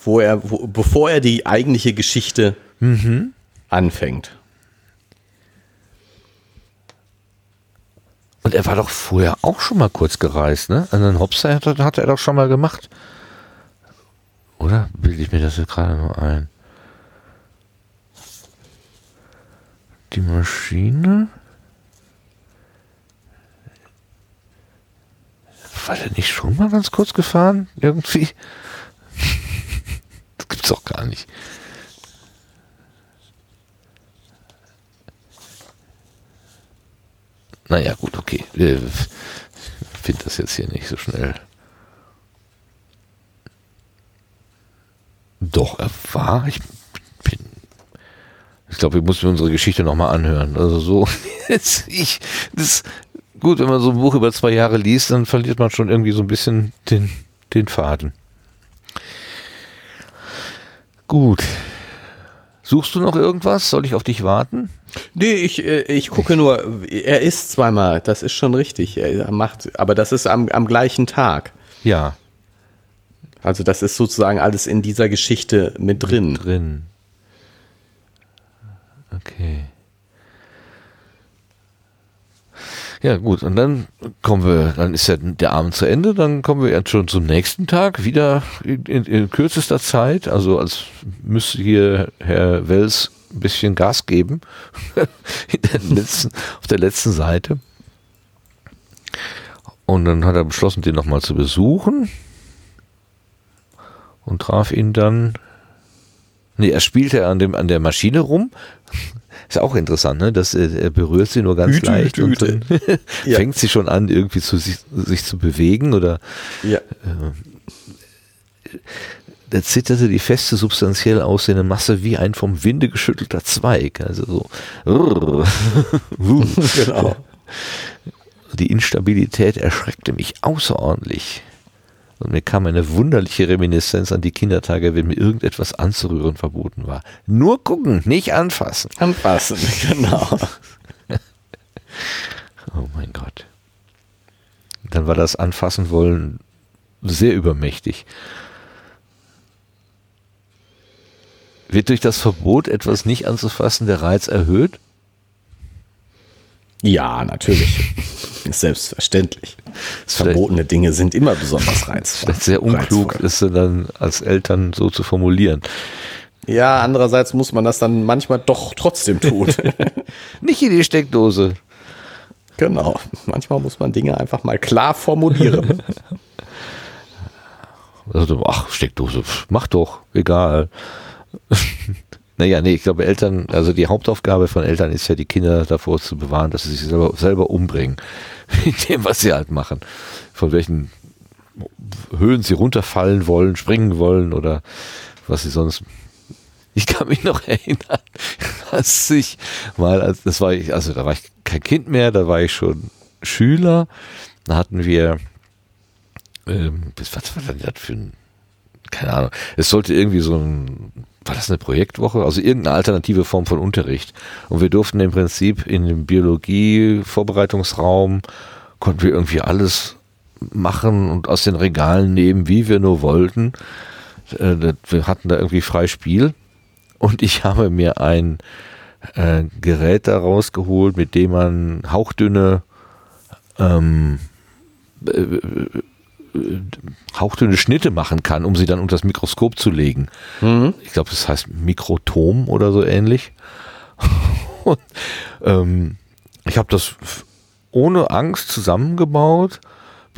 Wo er, wo, bevor er die eigentliche Geschichte mhm. anfängt. Und er war doch vorher auch schon mal kurz gereist, ne? Einen Hopster hat, hat er doch schon mal gemacht. Oder bilde ich mir das jetzt gerade nur ein? die Maschine. War der nicht schon mal ganz kurz gefahren? Irgendwie? Das gibt's doch gar nicht. Naja, gut, okay. Ich finde das jetzt hier nicht so schnell. Doch, er war. Ich Ich glaube, wir müssen unsere Geschichte nochmal anhören. Also so, ich, das, gut, wenn man so ein Buch über zwei Jahre liest, dann verliert man schon irgendwie so ein bisschen den, den Faden. Gut. Suchst du noch irgendwas? Soll ich auf dich warten? Nee, ich, äh, ich gucke nur, er isst zweimal, das ist schon richtig. Er macht, aber das ist am, am gleichen Tag. Ja. Also das ist sozusagen alles in dieser Geschichte mit drin. Mit drin. Okay. Ja, gut, und dann kommen wir, dann ist ja der Abend zu Ende, dann kommen wir schon zum nächsten Tag, wieder in, in, in kürzester Zeit, also als müsste hier Herr Wells ein bisschen Gas geben, der letzten, auf der letzten Seite. Und dann hat er beschlossen, den nochmal zu besuchen und traf ihn dann. Nee, er spielte an, dem, an der Maschine rum. Ist auch interessant, ne? Er, er berührt sie nur ganz Hüte, leicht Hüte, und Hüte. dann Ja. fängt sie schon an, irgendwie zu sich, sich zu bewegen oder Ja. da zitterte die feste, substanziell aussehende Masse wie ein vom Winde geschüttelter Zweig. Also so. Genau. Die Instabilität erschreckte mich außerordentlich. Und mir kam eine wunderliche Reminiszenz an die Kindertage, wenn mir irgendetwas anzurühren verboten war. Nur gucken, nicht anfassen. Anpassen, genau. Oh mein Gott. Dann war das Anfassen wollen sehr übermächtig. Wird durch das Verbot, etwas nicht anzufassen, der Reiz erhöht? Ja, natürlich. Selbstverständlich. Verbotene Dinge sind immer besonders reizvoll. Vielleicht sehr unklug, reizvoll. ist dann als Eltern so zu formulieren. Ja, andererseits muss man das dann manchmal doch trotzdem tun. Nicht in die Steckdose. genau. Manchmal muss man Dinge einfach mal klar formulieren. Also, ach, Steckdose, mach doch, egal. Naja, nee, ich glaube, Eltern, also die Hauptaufgabe von Eltern ist ja, die Kinder davor zu bewahren, dass sie sich selber, selber umbringen. Mit dem, was sie halt machen. Von welchen Höhen sie runterfallen wollen, springen wollen oder was sie sonst. Ich kann mich noch erinnern, dass ich mal, das war ich, also da war ich kein Kind mehr, da war ich schon Schüler. Da hatten wir ähm, was war denn das für ein, keine Ahnung, es sollte irgendwie so ein, war das eine Projektwoche? Also irgendeine alternative Form von Unterricht. Und wir durften im Prinzip in dem Biologie-Vorbereitungsraum, konnten wir irgendwie alles machen und aus den Regalen nehmen, wie wir nur wollten. Äh, Wir hatten da irgendwie frei Spiel. Und ich habe mir ein äh, Gerät da rausgeholt, mit dem man hauchdünne ähm, hauchdünne Schnitte machen kann, um sie dann unter das Mikroskop zu legen. Ich glaube, das heißt Mikrotom oder so ähnlich. Und, ähm, ich habe das ohne Angst zusammengebaut,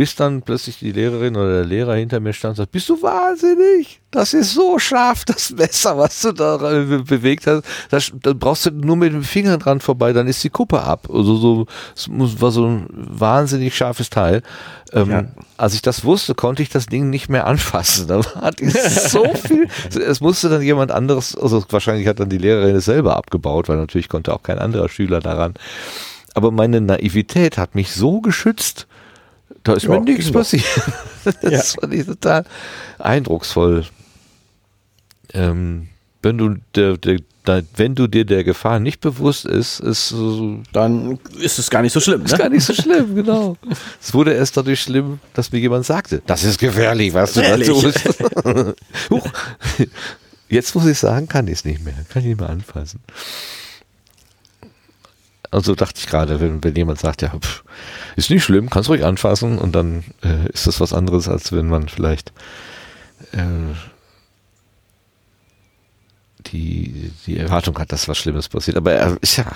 bis dann plötzlich die Lehrerin oder der Lehrer hinter mir stand und sagt, bist du wahnsinnig? Das ist so scharf, das Messer, was du da bewegt hast. Das, da brauchst du nur mit dem Finger dran vorbei, dann ist die Kuppe ab. Also so, es war so ein wahnsinnig scharfes Teil. Ähm, Ja. Als ich das wusste, konnte ich das Ding nicht mehr anfassen. Da war so viel. Es musste dann jemand anderes, also wahrscheinlich hat dann die Lehrerin es selber abgebaut, weil natürlich konnte auch kein anderer Schüler daran. Aber meine Naivität hat mich so geschützt, da ist Ja, mir nichts Kinder. passiert. Das Ja. fand ich total eindrucksvoll. Ähm, wenn du der, der, der, wenn du dir der Gefahr nicht bewusst ist, ist so- Dann ist es gar nicht so schlimm. ist Ne? gar nicht so schlimm, genau. Es wurde erst dadurch schlimm, dass mir jemand sagte, das ist gefährlich, was du da tust. Jetzt muss ich sagen, kann ich es nicht mehr. Kann ich nicht mehr anfassen. Also dachte ich gerade, wenn, wenn jemand sagt, ja, pff, ist nicht schlimm, kannst ruhig anfassen und dann äh, ist das was anderes, als wenn man vielleicht äh, die, die Erwartung hat, dass was Schlimmes passiert. Aber er ist ja,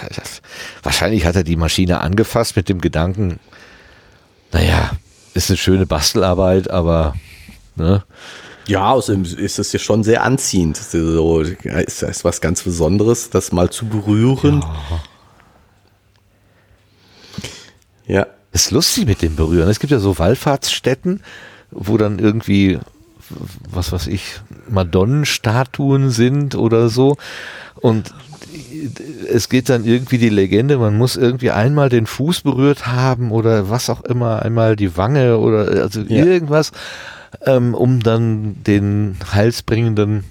wahrscheinlich hat er die Maschine angefasst mit dem Gedanken, naja, ist eine schöne Bastelarbeit, aber ne, Ja, außerdem ist es ja schon sehr anziehend. So, ist das was ganz Besonderes, das mal zu berühren. Ja. Ist lustig mit dem Berühren. Es gibt ja so Wallfahrtsstätten, wo dann irgendwie, was weiß ich, Madonnenstatuen sind oder so. Und es geht dann irgendwie die Legende, man muss irgendwie einmal den Fuß berührt haben oder was auch immer, einmal die Wange oder also Ja. irgendwas, ähm, um dann den heilsbringenden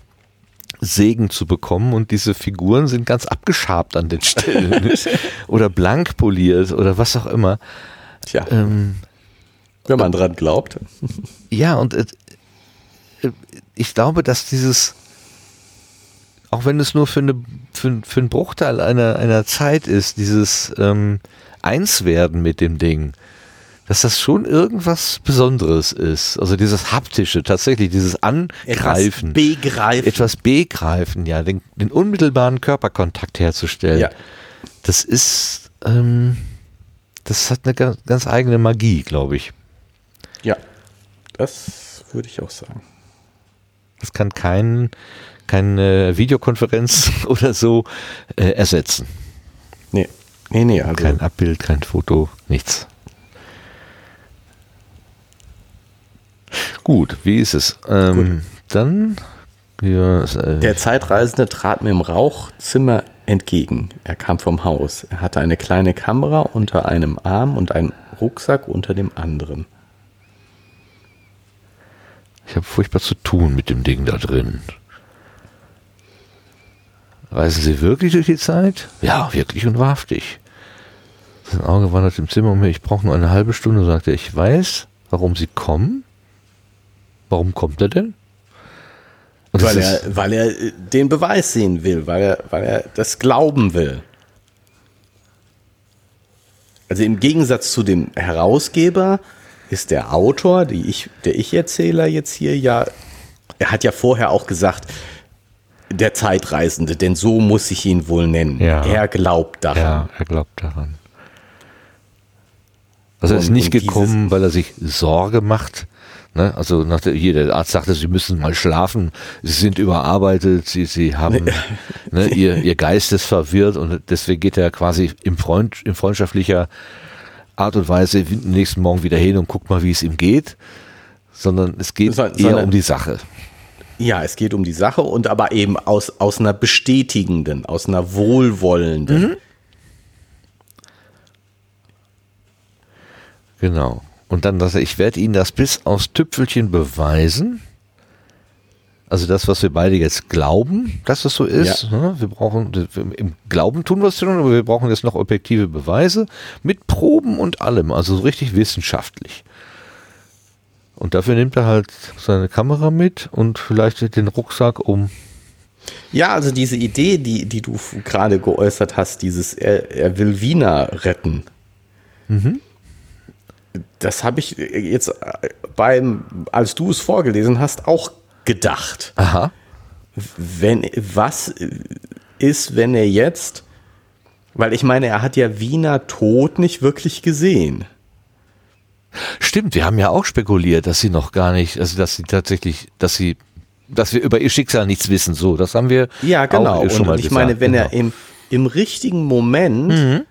Segen zu bekommen und diese Figuren sind ganz abgeschabt an den Stellen oder blank poliert oder was auch immer. Tja, Ähm, wenn man dran glaubt. ja, und äh, äh, ich glaube, dass dieses, auch wenn es nur für, eine, für, für einen Bruchteil einer, einer Zeit ist, dieses ähm, Einswerden mit dem Ding, dass das schon irgendwas Besonderes ist. Also dieses haptische, tatsächlich, dieses Angreifen, begreifen. etwas begreifen, ja, den, den unmittelbaren Körperkontakt herzustellen. Ja. Das ist, ähm, das hat eine ganz, ganz eigene Magie, glaube ich. ja, das würde ich auch sagen. Das kann kein, keine Videokonferenz oder so äh, ersetzen. Nee, nee, nee, also Kein Abbild, kein Foto, nichts. Gut, wie ist es? Ähm, dann, ja, äh, Der Zeitreisende trat mir im Rauchzimmer entgegen. Er kam vom Haus. Er hatte eine kleine Kamera unter einem Arm und einen Rucksack unter dem anderen. ich habe furchtbar zu tun mit dem Ding da drin. Reisen Sie wirklich durch die Zeit? Ja, wirklich und wahrhaftig. Sein Auge wandert im Zimmer um mich. Ich brauche nur eine halbe Stunde, sagte er. Ich weiß, warum Sie kommen. Warum kommt er denn? Weil er, weil er äh, den Beweis sehen will, weil er, weil er das glauben will. Also im Gegensatz zu dem Herausgeber ist der Autor, die ich, der Ich-Erzähler jetzt hier ja, er hat ja vorher auch gesagt, der Zeitreisende, denn so muss ich ihn wohl nennen. Ja. Er glaubt daran. Ja, er glaubt daran. Also er ist nicht gekommen, weil er sich Sorge macht. Ne? Also nach der, hier, der Arzt sagte, sie müssen mal schlafen, sie sind überarbeitet, sie, sie haben, ne, ihr, ihr Geist ist verwirrt und deswegen geht er quasi im Freund, in freundschaftlicher Art und Weise am nächsten Morgen wieder hin und guckt mal, wie es ihm geht. Sondern es geht So- eher sondern- um die Sache. Ja, es geht um die Sache und aber eben aus, aus einer bestätigenden, aus einer wohlwollenden. Genau. Und dann, dass er, ich werde Ihnen das bis aufs Tüpfelchen beweisen. Also das, was wir beide jetzt glauben, dass es so ist. ne? Wir brauchen, im Glauben tun wir es schon, aber wir brauchen jetzt noch objektive Beweise mit Proben und allem, also so richtig wissenschaftlich. Und dafür nimmt er halt seine Kamera mit und vielleicht den Rucksack um. Ja, also diese Idee, die, die du gerade geäußert hast, dieses, er, er will Wiener retten. Das habe ich jetzt äh, beim, als du es vorgelesen hast, auch gedacht. Aha. Wenn, was ist, wenn er jetzt, weil ich meine, er hat ja Wiener Tod nicht wirklich gesehen. Stimmt, wir haben ja auch spekuliert, dass sie noch gar nicht, also dass sie tatsächlich, dass sie, dass wir über ihr Schicksal nichts wissen. So, das haben wir Ja, genau. auch schon und mal und ich gesagt. meine, wenn genau. er im, im richtigen Moment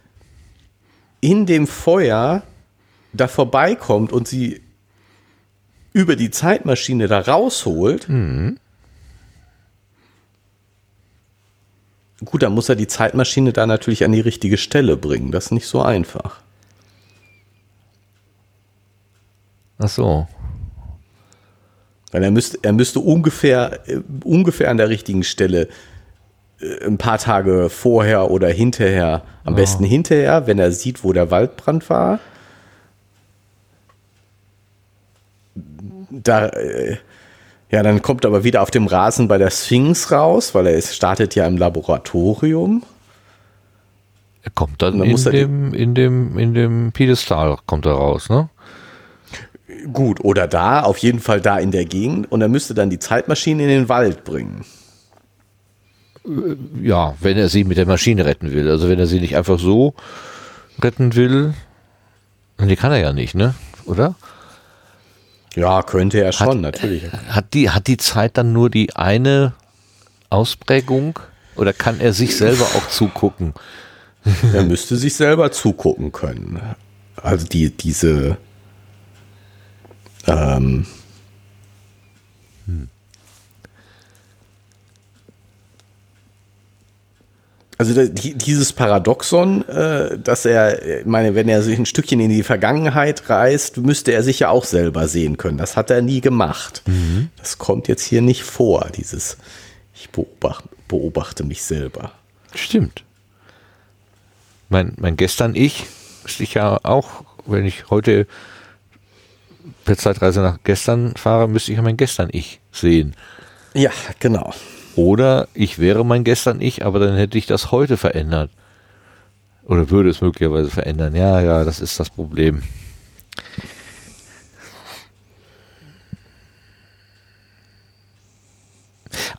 in dem Feuer da vorbeikommt und sie über die Zeitmaschine da rausholt, gut, dann muss er die Zeitmaschine da natürlich an die richtige Stelle bringen. Das ist nicht so einfach. Ach so. Weil er müsste, er müsste ungefähr, äh, ungefähr an der richtigen Stelle äh, ein paar Tage vorher oder hinterher, am besten hinterher, wenn er sieht, wo der Waldbrand war. Da, äh, ja, dann kommt er aber wieder auf dem Rasen bei der Sphinx raus, weil er ist, startet ja im Laboratorium. Er kommt dann dann in dem, in dem, in dem Piedestal kommt er raus, ne? Gut, oder da, auf jeden Fall da in der Gegend. Und er müsste dann die Zeitmaschine in den Wald bringen. Ja, wenn er sie mit der Maschine retten will. Also wenn er sie nicht einfach so retten will, die kann er ja nicht, ne? Oder? Ja, könnte er schon, natürlich. Hat die, hat die Zeit dann nur die eine Ausprägung? Oder kann er sich selber auch zugucken? Er müsste sich selber zugucken können. Also die, diese ähm, Also dieses Paradoxon, äh, dass er, ich meine, wenn er sich ein Stückchen in die Vergangenheit reist, müsste er sich ja auch selber sehen können. Das hat er nie gemacht. Das kommt jetzt hier nicht vor, dieses ich beobachte, beobachte mich selber. Stimmt. Mein, mein Gestern-Ich ist ich ja auch, wenn ich heute per Zeitreise nach gestern fahre, müsste ich ja mein Gestern-Ich sehen. Ja, genau. Oder ich wäre mein Gestern-Ich, aber dann hätte ich das heute verändert. Oder würde es möglicherweise verändern. Ja, ja, das ist das Problem.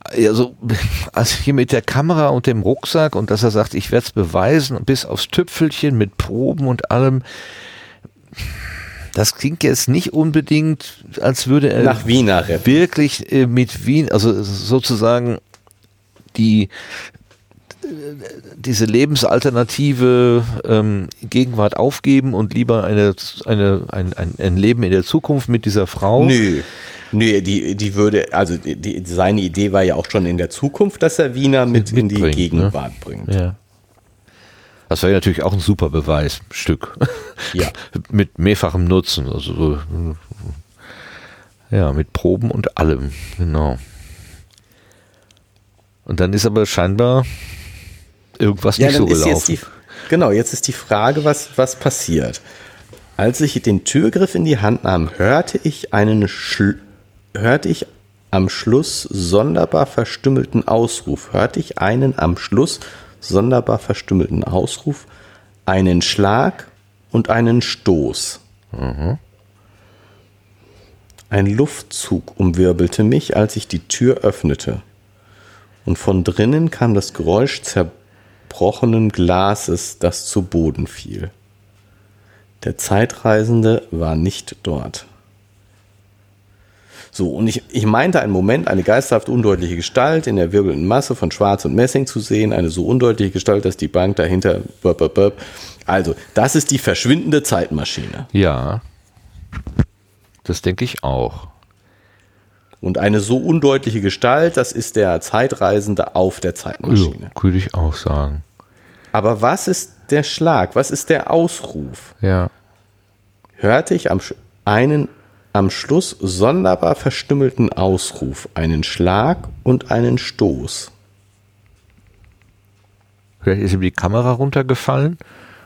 Also, also hier mit der Kamera und dem Rucksack und dass er sagt, ich werde es beweisen, bis aufs Tüpfelchen mit Proben und allem. Das klingt jetzt nicht unbedingt, als würde er Nach Wiener wirklich äh, mit Wien, also sozusagen die äh, diese lebensalternative ähm, Gegenwart aufgeben und lieber eine, eine, ein, ein, ein Leben in der Zukunft mit dieser Frau. Nö. Nö, die, die würde, also die, seine Idee war ja auch schon in der Zukunft, dass er Wiener mit in die ne? Gegenwart bringt. Ja. Das wäre natürlich auch ein super Beweisstück. Ja. mit mehrfachem Nutzen. Also so, ja, mit Proben und allem. Genau. Und dann ist aber scheinbar irgendwas Ja, nicht so gelaufen. jetzt die, genau, jetzt ist die Frage, was, was passiert. Als ich den Türgriff in die Hand nahm, hörte ich einen Schl hörte ich am Schluss sonderbar verstümmelten Ausruf. Hörte ich einen am Schluss sonderbar verstümmelten Ausruf, einen Schlag und einen Stoß. Ein Luftzug umwirbelte mich, als ich die Tür öffnete. Und von drinnen kam das Geräusch zerbrochenen Glases, das zu Boden fiel. Der Zeitreisende war nicht dort. So, und ich, ich meinte einen Moment, eine geisterhaft undeutliche Gestalt in der wirbelnden Masse von Schwarz und Messing zu sehen, eine so undeutliche Gestalt, dass die Bank dahinter. Burp, burp, burp. Also, das ist die verschwindende Zeitmaschine. Ja. Das denke ich auch. Und eine so undeutliche Gestalt, das ist der Zeitreisende auf der Zeitmaschine. Ja, würde ich auch sagen. Aber was ist der Schlag? Was ist der Ausruf? Ja. hörte ich am, einen am Schluss sonderbar verstümmelten Ausruf, einen Schlag und einen Stoß. Vielleicht ist ihm die Kamera runtergefallen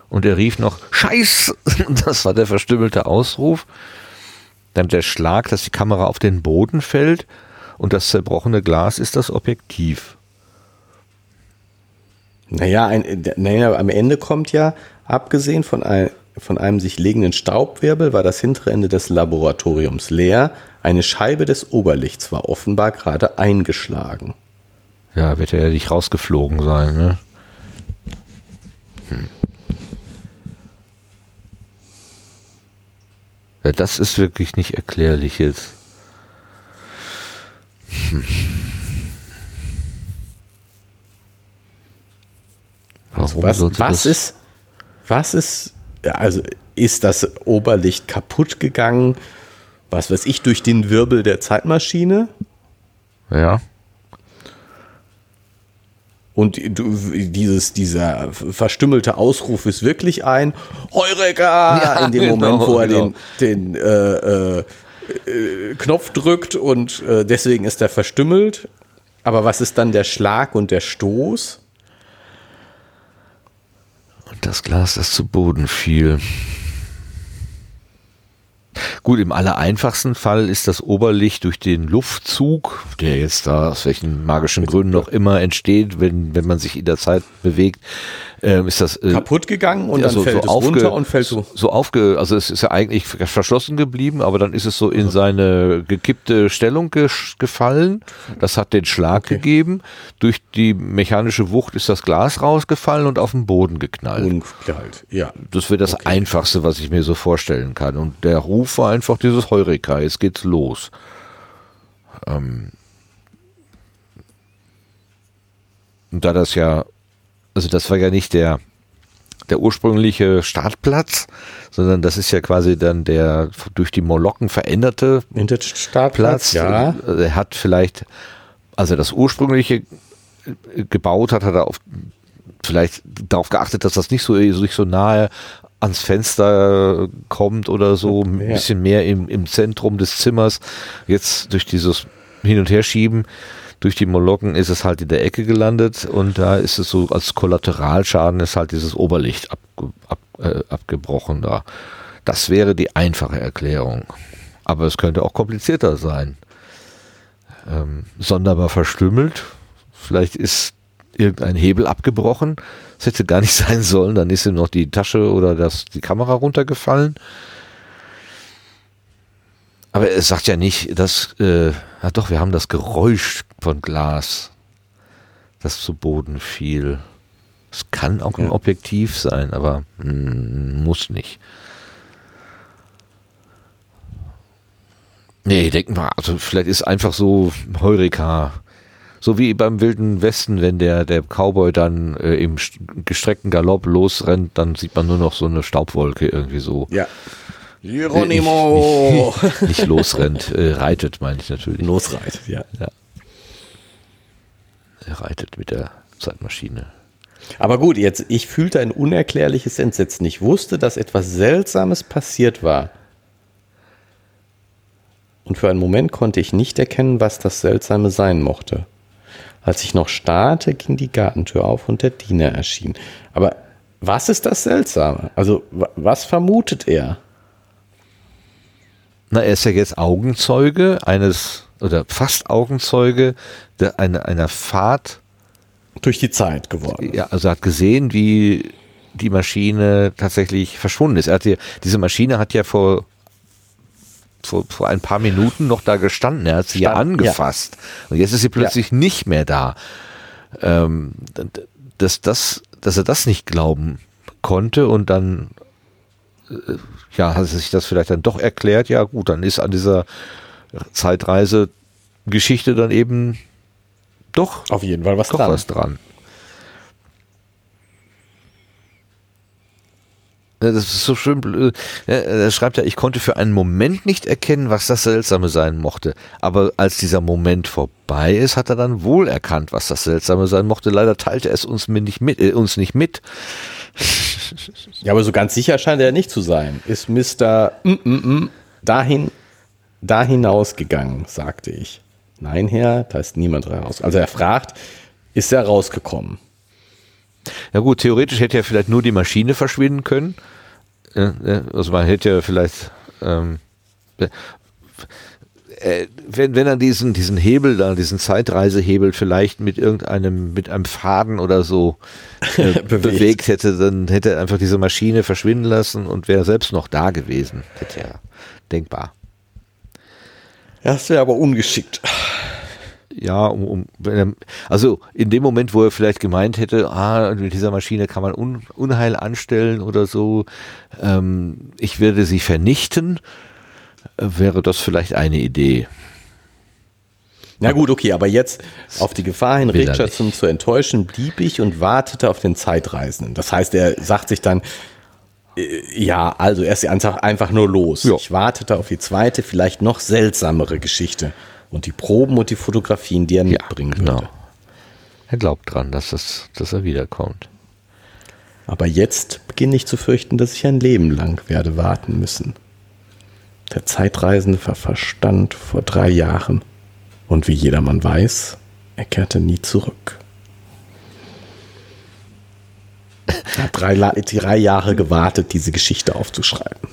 und er rief noch Scheiß! Das war der verstümmelte Ausruf. Dann der Schlag, dass die Kamera auf den Boden fällt und das zerbrochene Glas ist das Objektiv. Naja, ein, naja, am Ende kommt ja, abgesehen von, ein, von einem sich legenden Staubwirbel, war das hintere Ende des Laboratoriums leer. Eine Scheibe des Oberlichts war offenbar gerade eingeschlagen. Ja, wird er ja nicht rausgeflogen sein, ne? Hm. Ja, das ist wirklich nicht erklärlich jetzt. Hm. Warum Was, sollte was das- ist, was ist, also ist das Oberlicht kaputt gegangen? Was weiß ich, durch den Wirbel der Zeitmaschine? Ja, Und dieses, dieser verstümmelte Ausruf ist wirklich ein Heureka Ja, in dem Moment, genau, wo er genau. den, den äh, äh, äh, Knopf drückt und äh, deswegen ist er verstümmelt. Aber was ist dann der Schlag und der Stoß? Und das Glas, das zu Boden fiel. Gut, im allereinfachsten Fall ist das Oberlicht durch den Luftzug, der jetzt da aus welchen magischen Gründen noch immer entsteht, wenn, wenn man sich in der Zeit bewegt, ähm, ist das äh, Kaputt gegangen und ja, dann fällt es aufge- runter und fällt so. so aufge, also es ist ja eigentlich verschlossen geblieben, aber dann ist es so in seine gekippte Stellung gesch- gefallen. Das hat den Schlag gegeben. Durch die mechanische Wucht ist das Glas rausgefallen und auf den Boden geknallt. Ungeknallt, ja. Das wäre das Einfachste, was ich mir so vorstellen kann. Und der Ruf war einfach dieses Heureka, jetzt geht's los. Ähm und da das ja, also das war ja nicht der, der ursprüngliche Startplatz, sondern das ist ja quasi dann der durch die Molokken veränderte Vintage-Startplatz, Platz. ja. Also Er hat vielleicht, als er das ursprüngliche gebaut hat, hat er auf vielleicht darauf geachtet, dass das nicht so, nicht so nahe ans Fenster kommt oder so, ein Ja. bisschen mehr im, im Zentrum des Zimmers. Jetzt durch dieses Hin- und Herschieben durch die Molokken ist es halt in der Ecke gelandet und da ist es so als Kollateralschaden ist halt dieses Oberlicht abge, ab, äh, abgebrochen da. Das wäre die einfache Erklärung. Aber es könnte auch komplizierter sein. Ähm, sonderbar verstümmelt. Vielleicht ist irgendein Hebel abgebrochen. Das hätte gar nicht sein sollen. Dann ist ihm noch die Tasche oder das, die Kamera runtergefallen. Aber es sagt ja nicht, dass, äh, ja doch, wir haben das Geräusch von Glas, das zu Boden fiel. Es kann auch ein Ja. Objektiv sein, aber mm, muss nicht. Nee, denken wir, also vielleicht ist einfach so Heureka. So wie beim Wilden Westen, wenn der, der Cowboy dann äh, im st- gestreckten Galopp losrennt, dann sieht man nur noch so eine Staubwolke irgendwie so. Ja. Geronimo! Nicht losrennt, äh, reitet, meine ich natürlich. Losreitet, ja. Er reitet mit der Zeitmaschine. Aber gut, jetzt, ich fühlte ein unerklärliches Entsetzen. Ich wusste, dass etwas Seltsames passiert war. Und für einen Moment konnte ich nicht erkennen, was das Seltsame sein mochte. Als ich noch starrte, ging die Gartentür auf und der Diener erschien. Aber was ist das Seltsame? Also, wa- was vermutet er? Na, er ist ja jetzt Augenzeuge eines, oder fast Augenzeuge der, einer, einer Fahrt. Durch die Zeit geworden. Ja, also er hat gesehen, wie die Maschine tatsächlich verschwunden ist. Er hat hier, diese Maschine hat ja vor, vor, vor ein paar Minuten noch da gestanden. Er hat sie ja Stand, angefasst. Und jetzt ist sie plötzlich nicht mehr da. Ähm, dass, das, dass er das nicht glauben konnte und dann äh, ja, hat sich das vielleicht dann doch erklärt, ja gut, dann ist an dieser Zeitreise-Geschichte dann eben doch, Auf jeden Fall was dran. was dran. Das ist so schön. Ja, Er schreibt ja, ich konnte für einen Moment nicht erkennen, was das Seltsame sein mochte. Aber als dieser Moment vorbei ist, hat er dann wohl erkannt, was das Seltsame sein mochte. Leider teilte er es uns nicht mit, äh, uns nicht mit. Ja, aber so ganz sicher scheint er nicht zu sein. Ist Mr. Dahin, da hinausgegangen, sagte ich. Nein, Herr, da ist niemand raus. Also er fragt, ist er rausgekommen? Ja gut, theoretisch hätte ja vielleicht nur die Maschine verschwinden können. Also man hätte ja vielleicht, ähm, äh, wenn, wenn er diesen, diesen Hebel da, diesen Zeitreisehebel vielleicht mit irgendeinem, mit einem Faden oder so äh, Bewegt. bewegt. hätte, dann hätte er einfach diese Maschine verschwinden lassen und wäre selbst noch da gewesen. Hätte ja denkbar. Das wäre aber ungeschickt. Ja, um, um also in dem Moment, wo er vielleicht gemeint hätte, ah, mit dieser Maschine kann man Un, Unheil anstellen oder so, ähm, ich werde sie vernichten, äh, wäre das vielleicht eine Idee. Na gut, okay, aber jetzt auf die Gefahr hin, Richardson zu enttäuschen, blieb ich und wartete auf den Zeitreisenden. Das heißt, er sagt sich dann, äh, ja, also er ist einfach, einfach nur los. Ja. Ich wartete auf die zweite, vielleicht noch seltsamere Geschichte. Und die Proben und die Fotografien, die er mitbringen genau. würde. Er glaubt dran, dass, das, dass er wiederkommt. Aber jetzt beginne ich zu fürchten, dass ich ein Leben lang werde warten müssen. Der Zeitreisende war verstand vor drei Jahren. Und wie jedermann weiß, er kehrte nie zurück. Er hat drei, drei Jahre gewartet, diese Geschichte aufzuschreiben.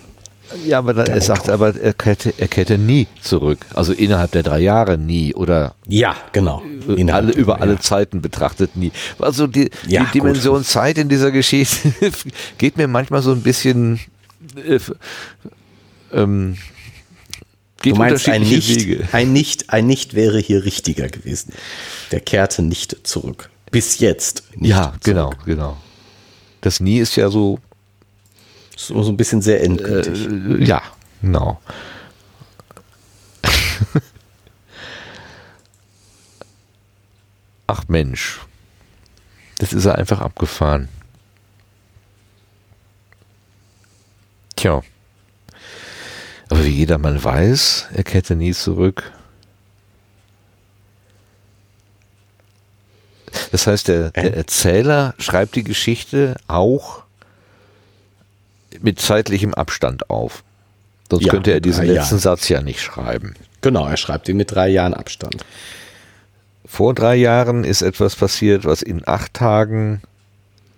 Ja, aber dann, er sagt aber, er kehrte, er kehrte nie zurück. Also innerhalb der drei Jahre nie oder Ja, genau. alle, über alle ja. Zeiten betrachtet nie. Also die, Ja, die Dimension Zeit in dieser Geschichte geht mir manchmal so ein bisschen äh, ähm, Du meinst, ein nicht, Wege. ein, nicht, ein Nicht wäre hier richtiger gewesen. Der kehrte nicht zurück. Bis jetzt. Nicht Ja, zurück. genau, genau. Das Nie ist ja so, So, so ein bisschen sehr endgültig. äh, ja, genau. Ach Mensch, das ist er einfach abgefahren. Tja. Aber wie jedermann weiß, er kehrte nie zurück. Das heißt, der, der Äh? Erzähler schreibt die Geschichte auch mit zeitlichem Abstand auf. Sonst Ja, könnte er diesen letzten Jahren. Satz ja nicht schreiben. Genau, er schreibt ihn mit drei Jahren Abstand. Vor drei Jahren ist etwas passiert, was in acht Tagen,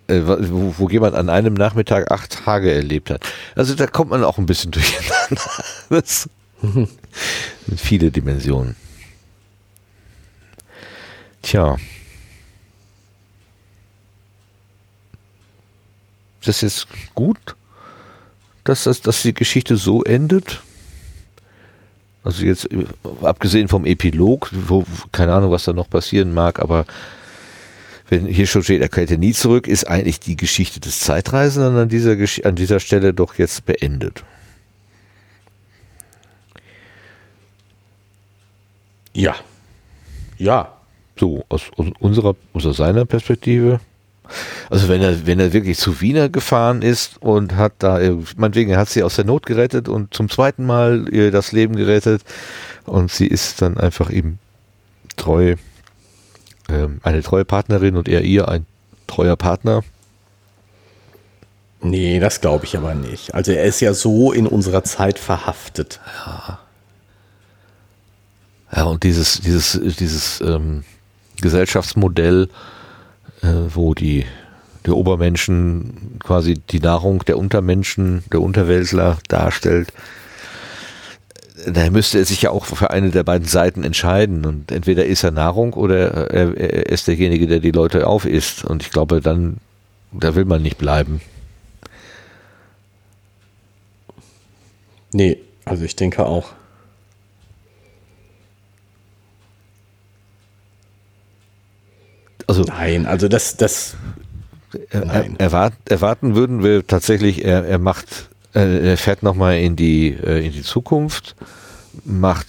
äh, wo, wo jemand an einem Nachmittag acht Tage erlebt hat. Also da kommt man auch ein bisschen durcheinander. Das sind viele Dimensionen. Tja. Ist das jetzt gut, dass, das, dass die Geschichte so endet? Also jetzt abgesehen vom Epilog, wo keine Ahnung, was da noch passieren mag, aber wenn hier schon steht, er kehrte nie zurück, ist eigentlich die Geschichte des Zeitreisenden an dieser, an dieser Stelle doch jetzt beendet. Ja. Ja. So, aus, aus unserer, aus seiner Perspektive. Also wenn er, wenn er wirklich zu Wiener gefahren ist und hat da, meinetwegen, er hat sie aus der Not gerettet und zum zweiten Mal ihr das Leben gerettet und sie ist dann einfach ihm treu, ähm, eine treue Partnerin und er ihr ein treuer Partner. Nee, das glaube ich aber nicht. Also er ist ja so in unserer Zeit verhaftet. Ja, und dieses, dieses, dieses ähm, Gesellschaftsmodell, wo die, die Obermenschen quasi die Nahrung der Untermenschen, der Unterweltler darstellt, da müsste er sich ja auch für eine der beiden Seiten entscheiden. Und entweder ist er Nahrung oder er, er ist derjenige, der die Leute aufisst. Und ich glaube, dann, da will man nicht bleiben. Nee, also ich denke auch. Also Nein, also das, das, Er, Nein. erwart, erwarten würden wir tatsächlich, er, er macht, äh, er fährt nochmal in die, äh, in die Zukunft, macht,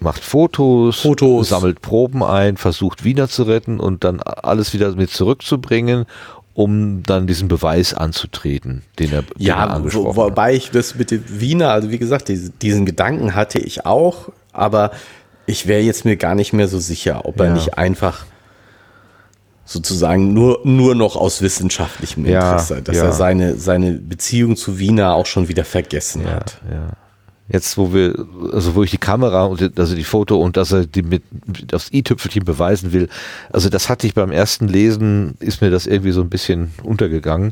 macht Fotos, Fotos. sammelt Proben ein, versucht Wiener zu retten und dann alles wieder mit zurückzubringen, um dann diesen Beweis anzutreten, den er, den er ja, angesprochen wo, hat. wobei ich das mit dem Wiener, also wie gesagt, diese, diesen Gedanken hatte ich auch, aber ich wäre jetzt mir gar nicht mehr so sicher, ob er Ja. nicht einfach sozusagen nur, nur noch aus wissenschaftlichem Ja, Interesse, dass ja. er seine, seine Beziehung zu Wiener auch schon wieder vergessen Ja, hat. ja. Jetzt, wo wir, also wo ich die Kamera und die- also die Foto und dass er die mit aufs i-Tüpfelchen beweisen will, also das hatte ich beim ersten Lesen, ist mir das irgendwie so ein bisschen untergegangen.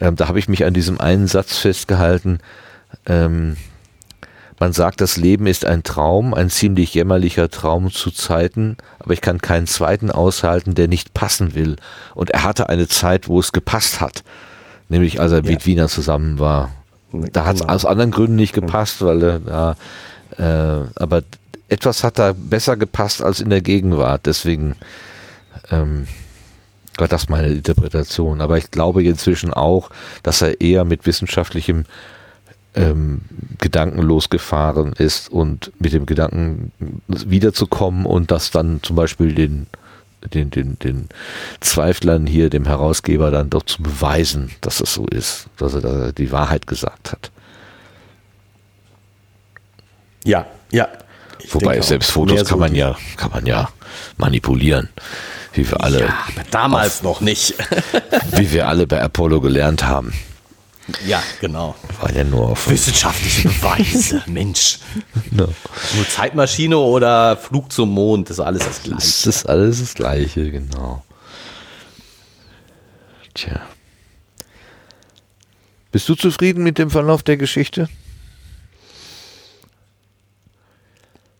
Ähm, da habe ich mich an diesem einen Satz festgehalten. Ähm, man sagt, das Leben ist ein Traum, ein ziemlich jämmerlicher Traum zu Zeiten, aber ich kann keinen zweiten aushalten, der nicht passen will. Und er hatte eine Zeit, wo es gepasst hat, nämlich als er mit Wiener zusammen war. Da hat es Genau. aus anderen Gründen nicht gepasst, weil er da, äh, aber etwas hat da besser gepasst als in der Gegenwart. Deswegen ähm, war das meine Interpretation. Aber ich glaube inzwischen auch, dass er eher mit wissenschaftlichem ähm, Gedanken losgefahren ist und mit dem Gedanken wiederzukommen und das dann zum Beispiel den, den, den, den Zweiflern hier, dem Herausgeber, dann doch zu beweisen, dass es so ist, dass er da die Wahrheit gesagt hat. Ja, ja. Wobei selbst. Fotos kann so man ja, kann man ja manipulieren, wie wir alle, Ja, damals noch nicht. wie wir alle bei Apollo gelernt haben. Ja, genau. War ja nur auf Wissenschaftliche Beweise, Mensch. no. Nur Zeitmaschine oder Flug zum Mond, das ist alles das Das Gleiche. ist alles das Gleiche, genau. Tja. Bist du zufrieden mit dem Verlauf der Geschichte?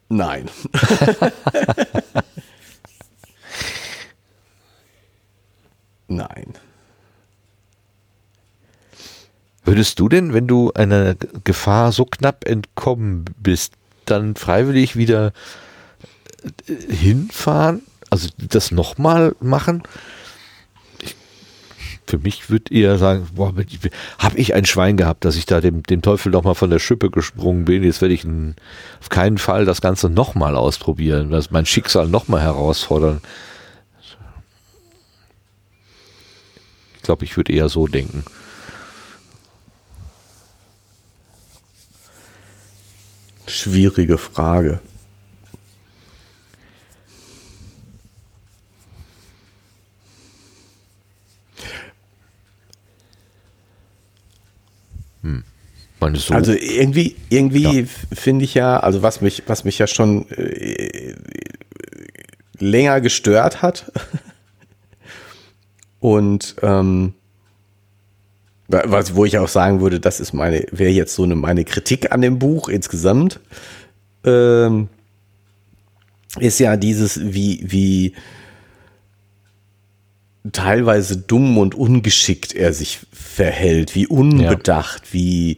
Nein. Würdest du denn, wenn du einer Gefahr so knapp entkommen bist, dann freiwillig wieder äh, hinfahren? Also das nochmal machen? Für mich würde eher sagen, habe ich ein Schwein gehabt, dass ich da dem, dem Teufel nochmal von der Schippe gesprungen bin. Jetzt werde ich n- auf keinen Fall das Ganze nochmal ausprobieren, das mein Schicksal nochmal herausfordern. Ich glaube, ich würde eher so denken. Schwierige Frage. Hm. So? Also irgendwie, irgendwie ja. finde ich ja, also was mich, was mich ja schon äh, länger gestört hat und ähm, was, wo ich auch sagen würde, das ist meine, wäre jetzt so eine meine Kritik an dem Buch insgesamt, ähm, ist ja dieses, wie, wie teilweise dumm und ungeschickt er sich verhält, wie unbedacht, ja. wie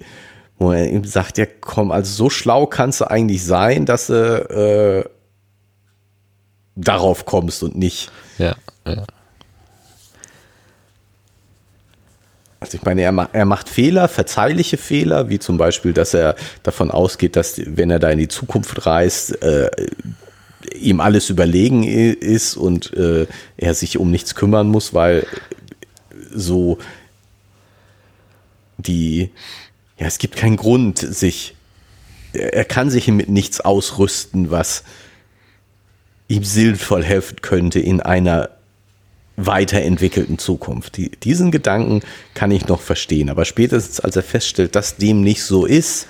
wo er ihm sagt, ja komm, also so schlau kannst du eigentlich sein, dass du äh, darauf kommst und nicht. Ja, ja. Also ich meine, er, er macht Fehler, verzeihliche Fehler, wie zum Beispiel, dass er davon ausgeht, dass wenn er da in die Zukunft reist, äh, ihm alles überlegen ist und äh, er sich um nichts kümmern muss, weil so die, ja, es gibt keinen Grund, sich, er kann sich mit nichts ausrüsten, was ihm sinnvoll helfen könnte in einer weiterentwickelten Zukunft. Die, diesen Gedanken kann ich noch verstehen, aber spätestens als er feststellt, dass dem nicht so ist,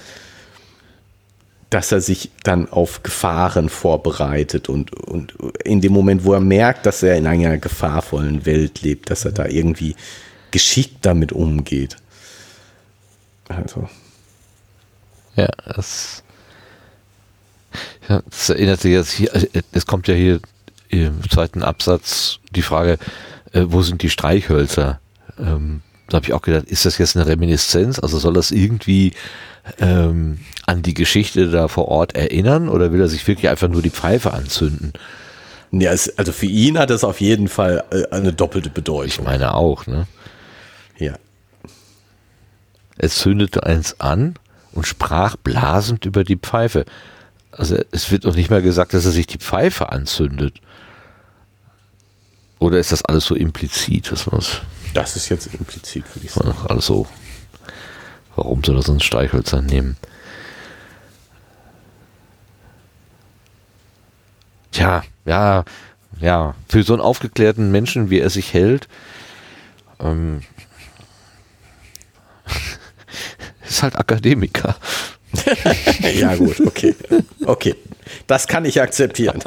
dass er sich dann auf Gefahren vorbereitet und, und in dem Moment, wo er merkt, dass er in einer gefahrvollen Welt lebt, dass er da irgendwie geschickt damit umgeht. Also. Ja, das, ja, das erinnert sich jetzt hier, es kommt ja hier im zweiten Absatz die Frage, äh, wo sind die Streichhölzer? Ähm, da habe ich auch gedacht, ist das jetzt eine Reminiszenz? Also soll das irgendwie ähm, an die Geschichte da vor Ort erinnern oder will er sich wirklich einfach nur die Pfeife anzünden? Ja, es, also für ihn hat es auf jeden Fall äh, eine doppelte Bedeutung. Ich meine auch, ne? Ja. Es zündete eins an und sprach blasend über die Pfeife. Also es wird doch nicht mal gesagt, dass er sich die Pfeife anzündet. Oder ist das alles so implizit? Dass das, das ist jetzt implizit, würde ich sagen. Also, warum soll er sonst Streichhölzer nehmen? Tja, ja, ja, für so einen aufgeklärten Menschen, wie er sich hält, ähm, ist halt Akademiker. ja, gut, okay. Okay. Das kann ich akzeptieren.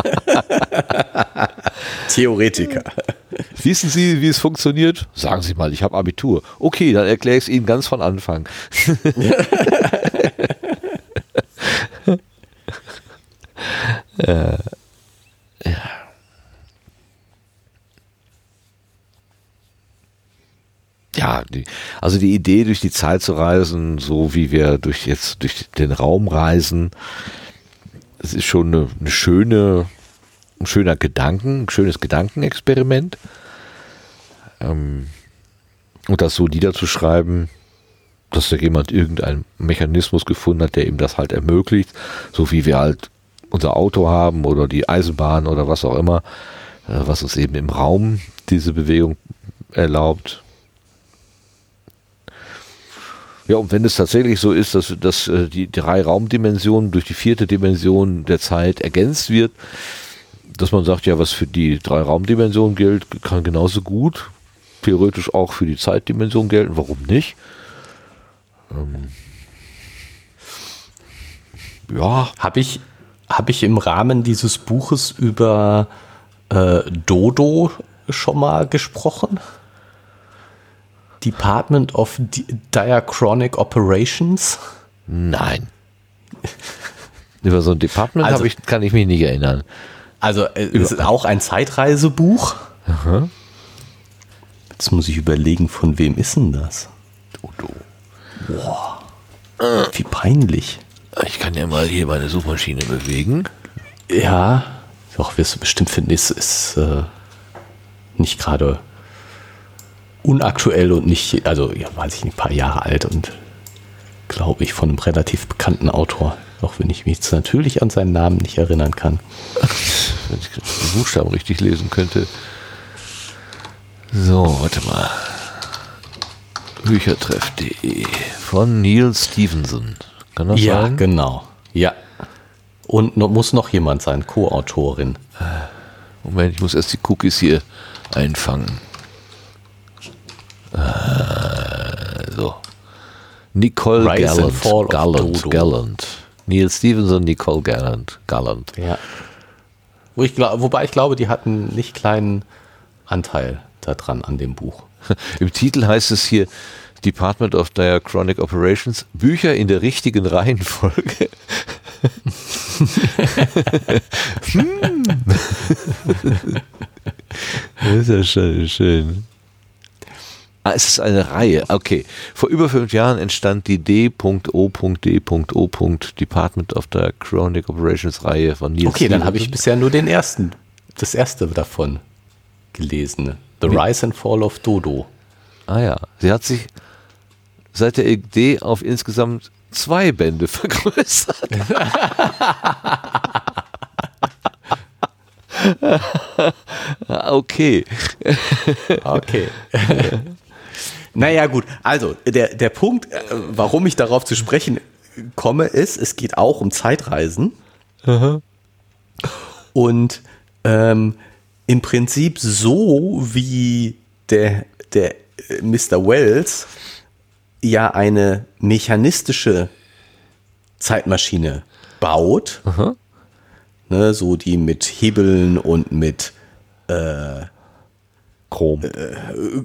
Theoretiker. Wissen Sie, wie es funktioniert? Sagen Sie mal, ich habe Abitur. Okay, dann erkläre ich es Ihnen ganz von Anfang. äh, ja. Ja, die, also die Idee, durch die Zeit zu reisen, so wie wir durch jetzt durch den Raum reisen, es ist schon eine, eine schöne, ein schöner Gedanken, ein schönes Gedankenexperiment. Ähm, und das so niederzuschreiben, dass da jemand irgendeinen Mechanismus gefunden hat, der ihm das halt ermöglicht, so wie wir halt unser Auto haben oder die Eisenbahn oder was auch immer, äh, was uns eben im Raum diese Bewegung erlaubt. Ja, und wenn es tatsächlich so ist, dass, dass äh, die drei Raumdimensionen durch die vierte Dimension der Zeit ergänzt wird, dass man sagt, ja, was für die drei Raumdimensionen gilt, kann genauso gut theoretisch auch für die Zeitdimension gelten. Warum nicht? Ähm, ja. Habe ich, hab ich im Rahmen dieses Buches über äh, Dodo schon mal gesprochen? Department of Diachronic Operations? Nein. Über so ein Department also, ich, kann ich mich nicht erinnern. Also äh, es ist auch ein Zeitreisebuch. Aha. Jetzt muss ich überlegen, von wem ist denn das? Dodo. Boah. Wie peinlich. Ich kann ja mal hier meine Suchmaschine bewegen. Ja, doch, wirst du bestimmt finden, ist, ist äh, nicht gerade unaktuell und nicht, also ja, weiß ich ein paar Jahre alt und glaube ich von einem relativ bekannten Autor, auch wenn ich mich jetzt natürlich an seinen Namen nicht erinnern kann. wenn ich den Buchstaben richtig lesen könnte. So, warte mal. Büchertreff.de von Neil Stevenson. Kann das ja, sein? Ja, genau. Ja. Und noch, muss noch jemand sein, Co-Autorin. Moment, ich muss erst die Cookies hier einfangen. Äh, so. Nicole Rise Gallant. Gallant. Gallant. Neil Stevenson, Nicole Gallant. Gallant. Ja. Wo ich glaub, wobei ich glaube, die hatten nicht kleinen Anteil daran an dem Buch. Im Titel heißt es hier Department of Diachronic Operations, Bücher in der richtigen Reihenfolge. hm. Das ist ja schön, schön. Ah, es ist eine Reihe. Okay. Vor über fünf Jahren entstand die D.O.D.O. Department of Diachronic Operations Reihe von Neil Okay, dann habe ich bisher nur den ersten, das erste davon gelesen. The Rise and Fall of Dodo. Ah ja, sie hat sich seit der Idee auf insgesamt zwei Bände vergrößert. okay. Okay. naja, gut. Also, der, der Punkt, äh, warum ich darauf zu sprechen komme, ist, es geht auch um Zeitreisen. Und ähm, im Prinzip so wie der, der äh, Mr. Wells ja eine mechanistische Zeitmaschine baut, ne, so die mit Hebeln und mit Chrom.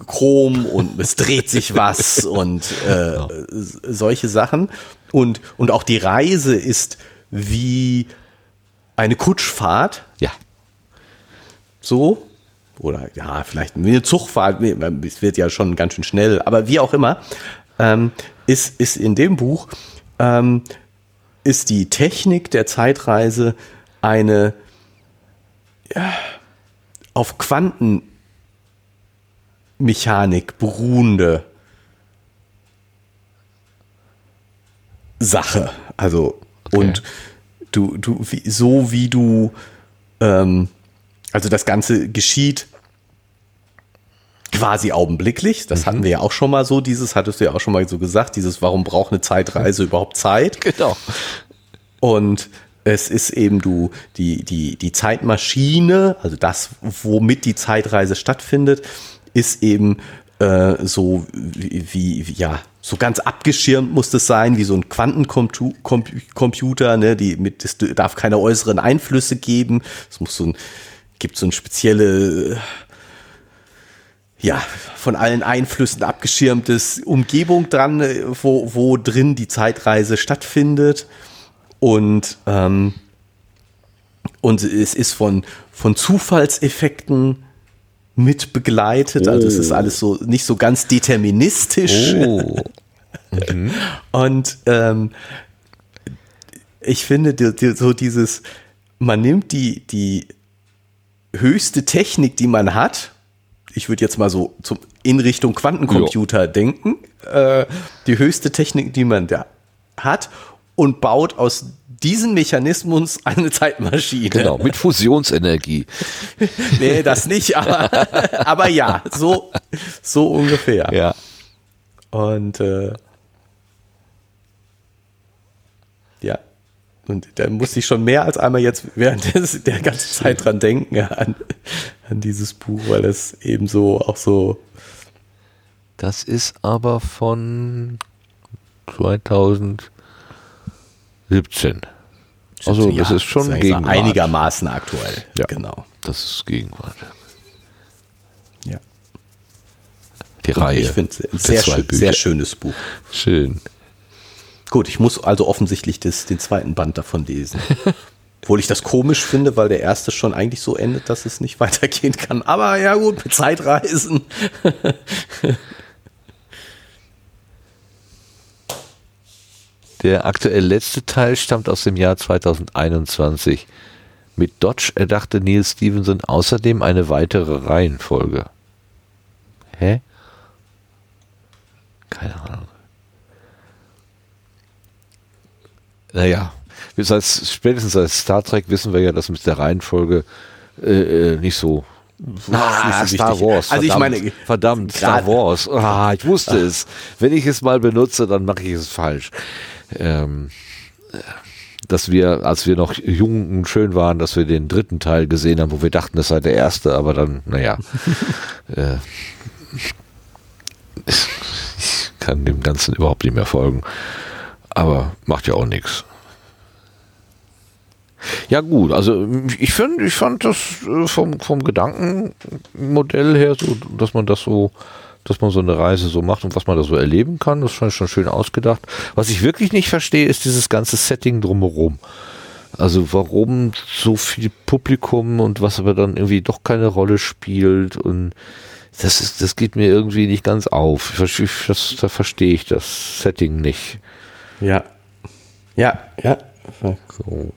Chrom und es dreht sich was und äh, s- solche Sachen. Und, und auch die Reise ist wie eine Kutschfahrt, ja. so. Oder ja, vielleicht eine Zugfahrt, es wird ja schon ganz schön schnell, aber wie auch immer, ähm, ist, ist in dem Buch, ähm, ist die Technik der Zeitreise eine ja, auf Quantenmechanik beruhende Sache. Also, und du, du, wie, so wie du, ähm, also das Ganze geschieht quasi augenblicklich. Das hatten wir ja auch schon mal so, dieses hattest du ja auch schon mal so gesagt, dieses, warum braucht eine Zeitreise überhaupt Zeit? Genau. Und es ist eben du, die, die, die Zeitmaschine, also das, womit die Zeitreise stattfindet, ist eben äh, so wie, wie, ja, so ganz abgeschirmt muss es sein, wie so ein Quantencomputer, ne, die mit, es darf keine äußeren Einflüsse geben. Es muss so ein, gibt so ein spezielle, ja, von allen Einflüssen abgeschirmtes Umgebung dran, äh, wo, wo drin die Zeitreise stattfindet. Und, ähm, und es ist von, von Zufallseffekten mit begleitet. Also es ist Oh. alles so nicht so ganz deterministisch. Oh. Und ähm, ich finde die, die, so dieses, man nimmt die, die höchste Technik, die man hat, ich würde jetzt mal so zum, in Richtung Quantencomputer denken, äh, die höchste Technik, die man da hat und baut aus diesem Mechanismus eine Zeitmaschine. Genau, mit Fusionsenergie. Nee, das nicht, aber, aber ja, so, so ungefähr. Ja. Und äh, ja, und da musste ich schon mehr als einmal jetzt während des, der ganzen Zeit dran denken an, an dieses Buch, weil es eben so auch so. Das ist aber von 2017. Also das ja, ist schon wir, Gegenwart. einigermaßen aktuell. Ja. Genau. Das ist Gegenwart. Ja. Die Reihe. Ich finde es sehr, schön, sehr schönes Buch. Schön. Gut, ich muss also offensichtlich das, den zweiten Band davon lesen. Obwohl ich das komisch finde, weil der erste schon eigentlich so endet, dass es nicht weitergehen kann. Aber ja gut, mit Zeitreisen. Der aktuell letzte Teil stammt aus dem Jahr 2021. Mit Dodge erdachte Neil Stevenson außerdem eine weitere Reihenfolge. Hä? Keine Ahnung. Naja, wir seit, spätestens seit Star Trek wissen wir ja, dass mit der Reihenfolge äh, äh, nicht so. Ah, Star wichtig. Wars. Also ich verdammt, meine, verdammt, Star Wars. Ah, ich wusste es. Wenn ich es mal benutze, dann mache ich es falsch. Ähm, dass wir, als wir noch jung und schön waren, dass wir den dritten Teil gesehen haben, wo wir dachten, das sei der erste, aber dann, naja. äh, kann dem Ganzen überhaupt nicht mehr folgen. Aber macht ja auch nichts. Ja gut, also ich finde, ich fand das äh, vom, vom Gedankenmodell her so, dass man das so, dass man so eine Reise so macht und was man da so erleben kann, das fand ich schon schön ausgedacht. Was ich wirklich nicht verstehe, ist dieses ganze Setting drumherum. Also warum so viel Publikum und was aber dann irgendwie doch keine Rolle spielt und das ist, das geht mir irgendwie nicht ganz auf. Das, da verstehe ich das Setting nicht. Ja. Ja, ja. So.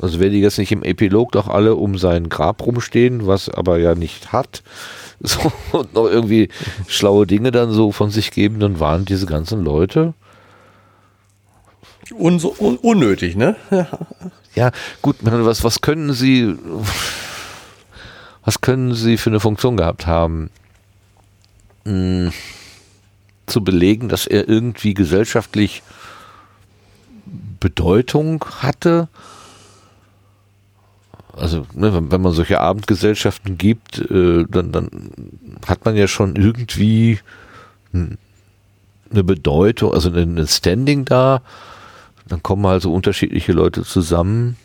Also wenn die jetzt nicht im Epilog doch alle um sein Grab rumstehen, was aber ja nicht hat, so, und noch irgendwie schlaue Dinge dann so von sich geben, dann waren diese ganzen Leute Un un unnötig, ne? ja, gut, was, was können sie, was können sie für eine Funktion gehabt haben? Hm, zu belegen, dass er irgendwie gesellschaftlich Bedeutung hatte. Also, ne, wenn, wenn, man solche Abendgesellschaften gibt, äh, dann, dann hat man ja schon irgendwie eine Bedeutung, also ein Standing da. Dann kommen also unterschiedliche Leute zusammen.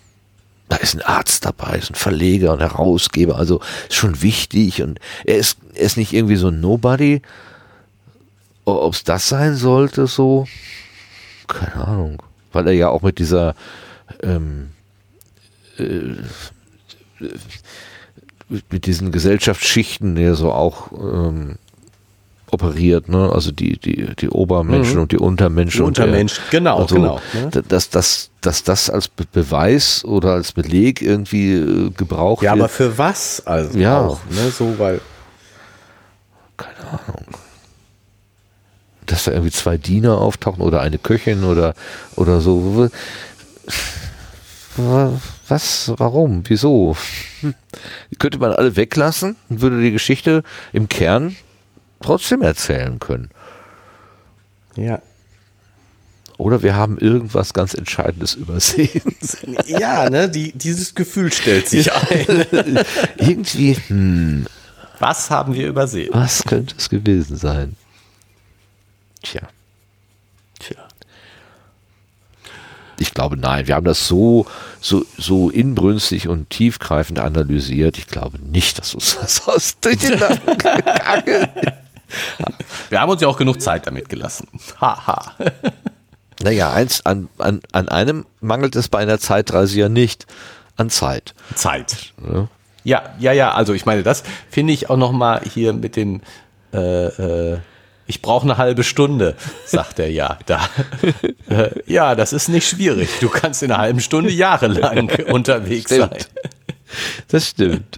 Da ist ein Arzt dabei, ist ein Verleger, ein Herausgeber, also ist schon wichtig und er ist, er ist nicht irgendwie so ein Nobody. Ob es das sein sollte, so, keine Ahnung weil er ja auch mit dieser ähm, äh, mit diesen Gesellschaftsschichten ja so auch ähm, operiert, ne? Also die, die, die Obermenschen mhm. und die Untermenschen. Die Untermenschen, genau, also, genau. Ne? Dass, dass, dass das als Be Beweis oder als Beleg irgendwie äh, gebraucht ja, wird. Ja, aber für was also ja. auch, ne? So, weil. Keine Ahnung dass da irgendwie zwei Diener auftauchen oder eine Köchin oder, oder so. Was? Warum? Wieso? Hm. Könnte man alle weglassen und würde die Geschichte im Kern trotzdem erzählen können. Ja. Oder wir haben irgendwas ganz Entscheidendes übersehen. Ja, ne, die, dieses Gefühl stellt sich ein. Irgendwie, hm. Was haben wir übersehen? Was könnte es gewesen sein? Tja. Tja. Ich glaube, nein. Wir haben das so, so, so inbrünstig und tiefgreifend analysiert. Ich glaube nicht, dass uns das aus durch den Nacken gegangen Wir haben uns ja auch genug Zeit damit gelassen. Haha. naja, eins, an, an, an einem mangelt es bei einer Zeitreise ja nicht. An Zeit. Zeit. Ja, ja, ja. ja. Also ich meine, das finde ich auch noch mal hier mit dem äh, äh, ich brauche eine halbe Stunde, sagt er ja. Da. Ja, das ist nicht schwierig. Du kannst in einer halben Stunde jahrelang unterwegs stimmt. sein. Das stimmt.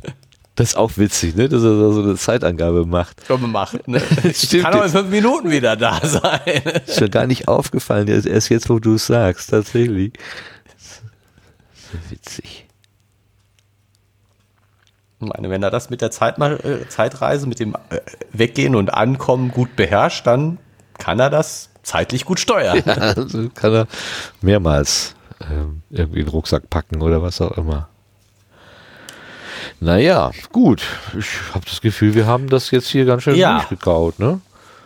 Das ist auch witzig, ne? dass er da so eine Zeitangabe macht. Schon macht, ne? Stimmt. Kann auch in fünf Minuten wieder da sein. Ist schon gar nicht aufgefallen, erst jetzt, wo du es sagst, tatsächlich. So witzig. Ich meine, wenn er das mit der Zeit, äh, Zeitreise, mit dem äh, Weggehen und Ankommen gut beherrscht, dann kann er das zeitlich gut steuern. Ja, also kann er mehrmals ähm, irgendwie einen Rucksack packen oder was auch immer. Naja, gut. Ich habe das Gefühl, wir haben das jetzt hier ganz schön ja. durchgekaut, ne?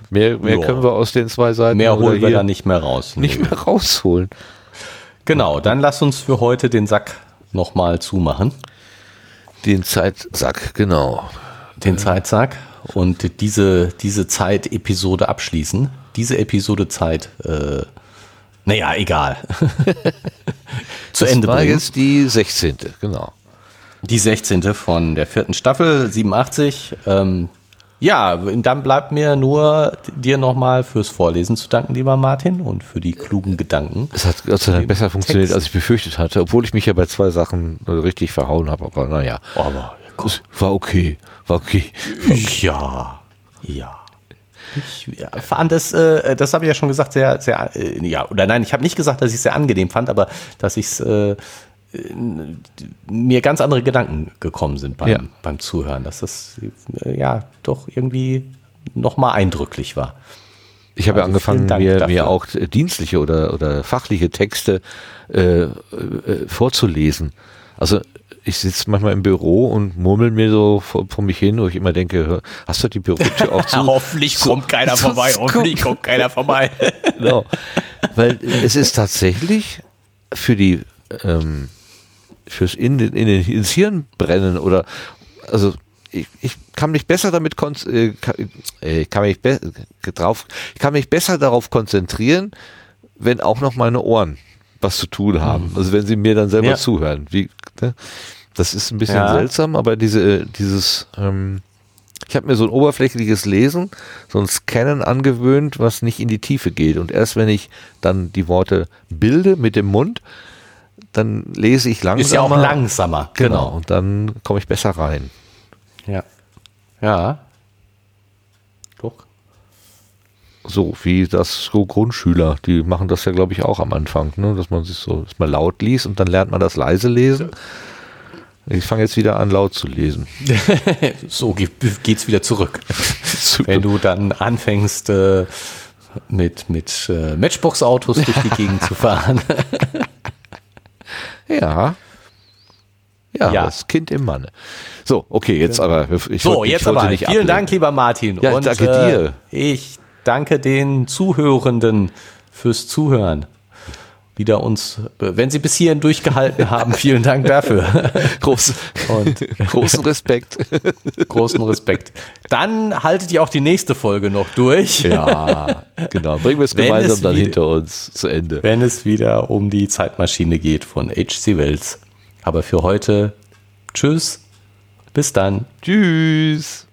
Mehr, mehr können wir aus den zwei Seiten. Mehr holen wir da nicht mehr raus. Nicht mehr rausholen. Genau, dann lass uns für heute den Sack nochmal zumachen. Den Zeitsack, genau. Den Zeitsack und diese, diese Zeit-Episode abschließen. Diese Episode Zeit, äh, naja, egal. Zu das Ende war bringen. jetzt die 16. genau. Die 16. von der vierten Staffel, 87. Ähm, ja, dann bleibt mir nur dir nochmal fürs Vorlesen zu danken, lieber Martin, und für die klugen Gedanken. Es hat Gott sei Dank besser funktioniert, Text. als ich befürchtet hatte, obwohl ich mich ja bei zwei Sachen richtig verhauen habe, aber naja. Aber war okay, war okay. Ja, ja. Ich fand das, äh, das habe ich ja schon gesagt, sehr, sehr, äh, ja, oder nein, ich habe nicht gesagt, dass ich es sehr angenehm fand, aber dass ich es äh, mir ganz andere Gedanken gekommen sind beim, ja. beim Zuhören, dass das ja doch irgendwie nochmal eindrücklich war. Ich habe also angefangen, mir, mir auch dienstliche oder, oder fachliche Texte äh, äh, vorzulesen. Also ich sitze manchmal im Büro und murmel mir so vor, vor mich hin, wo ich immer denke, hast du die Bürotür auch zu? hoffentlich so, kommt keiner so, vorbei, hoffentlich kommt keiner vorbei. genau. Weil es ist tatsächlich für die, ähm, fürs in, in, in, ins Hirn brennen oder, also ich, ich kann mich besser damit äh, kann, äh, kann mich drauf, ich kann mich besser darauf konzentrieren, wenn auch noch meine Ohren was zu tun haben. Mhm. Also wenn sie mir dann selber ja. zuhören. Wie, ne? Das ist ein bisschen ja. seltsam, aber diese, dieses, ähm, ich habe mir so ein oberflächliches Lesen, so ein Scannen angewöhnt, was nicht in die Tiefe geht. Und erst wenn ich dann die Worte bilde mit dem Mund, dann lese ich langsamer. Ist ja auch langsamer. Genau. genau. Und dann komme ich besser rein. Ja. Ja. Doch. So wie das so Grundschüler, die machen das ja, glaube ich, auch am Anfang, ne? dass man sich so, dass man laut liest und dann lernt man das leise lesen. Ich fange jetzt wieder an, laut zu lesen. so geht's wieder zurück. Wenn du dann anfängst, äh, mit, mit äh, Matchbox-Autos durch die Gegend zu fahren. ja. Ja, ja, das Kind im Manne. So, okay, jetzt aber. Ich so, wollte, jetzt aber. Vielen ablegen. Dank, lieber Martin. Ja, Und, danke dir. Äh, ich danke den Zuhörenden fürs Zuhören. Wieder uns, wenn Sie bis hierhin durchgehalten haben, vielen Dank dafür. Groß, Und großen Respekt. Großen Respekt. Dann haltet ihr auch die nächste Folge noch durch. Ja, genau. Bringen wir es gemeinsam es dann wieder, hinter uns zu Ende. Wenn es wieder um die Zeitmaschine geht von H.C. Wells. Aber für heute, tschüss. Bis dann. Tschüss.